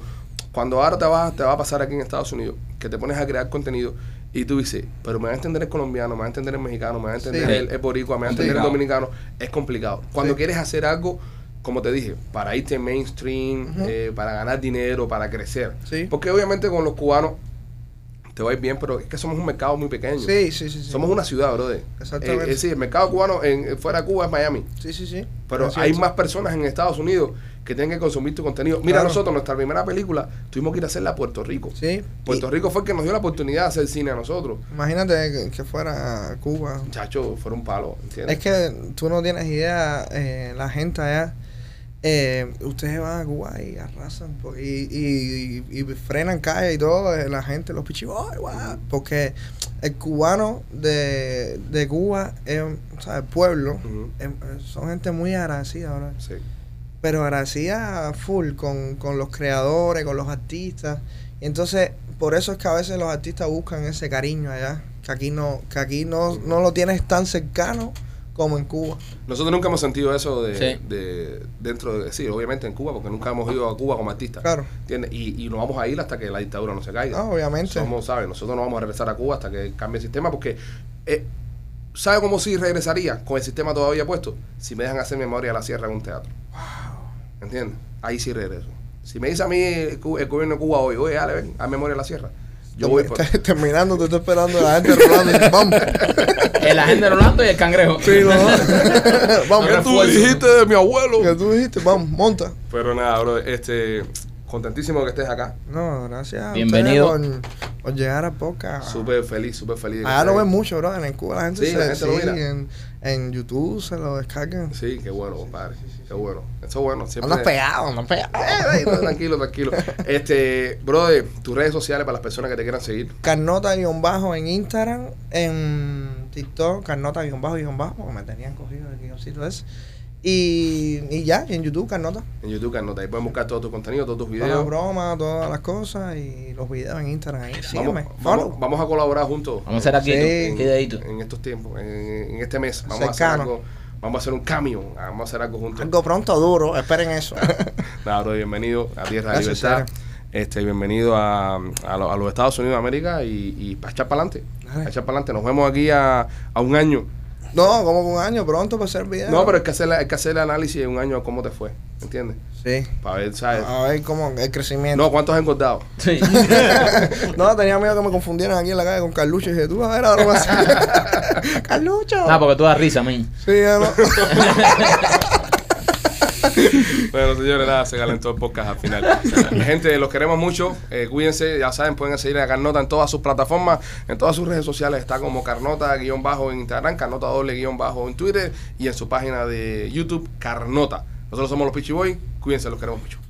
cuando ahora te va, te va a pasar aquí en Estados Unidos, que te pones a crear contenido y tú dices, pero me va a entender el colombiano, me va a entender el mexicano, me va a entender Sí. el, el boricua, me va a entender el dominicano, es complicado. Cuando Sí. quieres hacer algo, como te dije, para irte mainstream, eh, para ganar dinero, para crecer. Sí. Porque obviamente con los cubanos te va a ir bien, pero es que somos un mercado muy pequeño. Sí, sí, sí. sí. Somos una ciudad, brother. Exactamente. Eh, es decir, el mercado cubano en, fuera de Cuba es Miami. Sí, sí, sí. Pero Es hay más personas en Estados Unidos que tienen que consumir tu contenido. Mira, Claro. nosotros, nuestra primera película, tuvimos que ir a hacerla a Puerto Rico. Sí. Puerto Y Rico fue el que nos dio la oportunidad de hacer cine a nosotros. Imagínate que, fuera a Cuba. Chacho, fuera un palo, ¿entiendes? Es que tú no tienes idea, eh, la gente allá, eh, ustedes van a Cuba y arrasan y, y, y, y frenan calle y todo, eh, la gente, los pichiboy, guau, porque el cubano de, de Cuba, es, o sea, el pueblo, son gente muy agradecida, bro. Sí. Pero agradecida full con, con los creadores, con los artistas. Y entonces, por eso es que a veces los artistas buscan ese cariño allá, que aquí no, que aquí no, no lo tienes tan cercano como en Cuba. Nosotros nunca hemos sentido eso de, Sí. de dentro de, sí, obviamente en Cuba, porque nunca hemos ido a Cuba como artistas. Claro. ¿entiendes? Y, y no vamos a ir hasta que la dictadura no se caiga. No, obviamente. Somos, ¿sabes? Nosotros no vamos a regresar a Cuba hasta que cambie el sistema porque... Eh, ¿Sabe cómo sí regresaría con el sistema todavía puesto? Si me dejan hacer memoria de la sierra en un teatro. ¿Entiendes? Ahí sí regreso. Si me dice a mí el, cu- el gobierno de Cuba hoy, oye, dale, ven, a memoria de la sierra. Yo voy por... Termi- [LAUGHS] Terminando, te estoy esperando la gente rolando. y Vamos. [LAUGHS] El agente de Rolando y el cangrejo. Sí, no. [LAUGHS] Vamos. ¿Qué tú dijiste de mi abuelo? ¿Qué tú dijiste? Vamos, monta. Pero nada, bro, este... Contentísimo que estés acá. No, gracias. Bienvenido. Por, por llegar a poca. Súper feliz, súper feliz. lo ven aquí. mucho, bro. En Cuba la gente Sí, se la gente lo mira. en, en YouTube se lo descargan. Sí, qué bueno, compadre. Qué bueno. Eso es bueno. Siempre... Andas pegado, andas pegado. Eh, eh, tranquilo, tranquilo. [LAUGHS] Este, brother, tus redes sociales para las personas que te quieran seguir. Carnota-bajo en Instagram, en TikTok, Carnota-bajo, porque me tenían cogido el guioncito ese. Y, y ya, en YouTube, Carnota. En YouTube, Carnota. Ahí pueden buscar todo tu contenido, todos tus Todas las videos. bromas, todas las cosas y los videos en Instagram. Ahí. Vamos, Sígueme, vamos, vamos a colaborar juntos. Vamos a hacer aquí Sí. videito. en estos tiempos, en, en este mes. Vamos a hacer algo. Vamos a hacer un cambio. Vamos a hacer algo juntos. Algo pronto duro, esperen eso. [LAUGHS] Nada, bro, bienvenido a Tierra de Libertad. Este, bienvenido a, a, lo- a los Estados Unidos de América y, y para echar para adelante. Dale. echar para adelante. Nos vemos aquí a, a un año. No, como un año pronto para hacer video. No, pero hay que hacer, hay que hacer el análisis de un año cómo te fue. ¿Entiendes? Sí. Para ver, ¿sabes? A ver cómo el crecimiento. No, ¿cuántos has engordado? Sí. [LAUGHS] No, tenía miedo que me confundieran aquí en la calle con Carlucho y dije, tú a ver ahora vas a Carlucho. Ah, porque tú das risa, man. Sí, ya no. [LAUGHS] [LAUGHS] Bueno, señores, nada, se calentó el podcast al final. Gente, los queremos mucho. Eh, cuídense, ya saben, pueden seguir a Carnota en todas sus plataformas, en todas sus redes sociales. Está como Carnota-bajo en Instagram, Carnota doble-bajo en Twitter y en su página de YouTube, Carnota. Nosotros somos los Pichi Boy. Cuídense, los queremos mucho.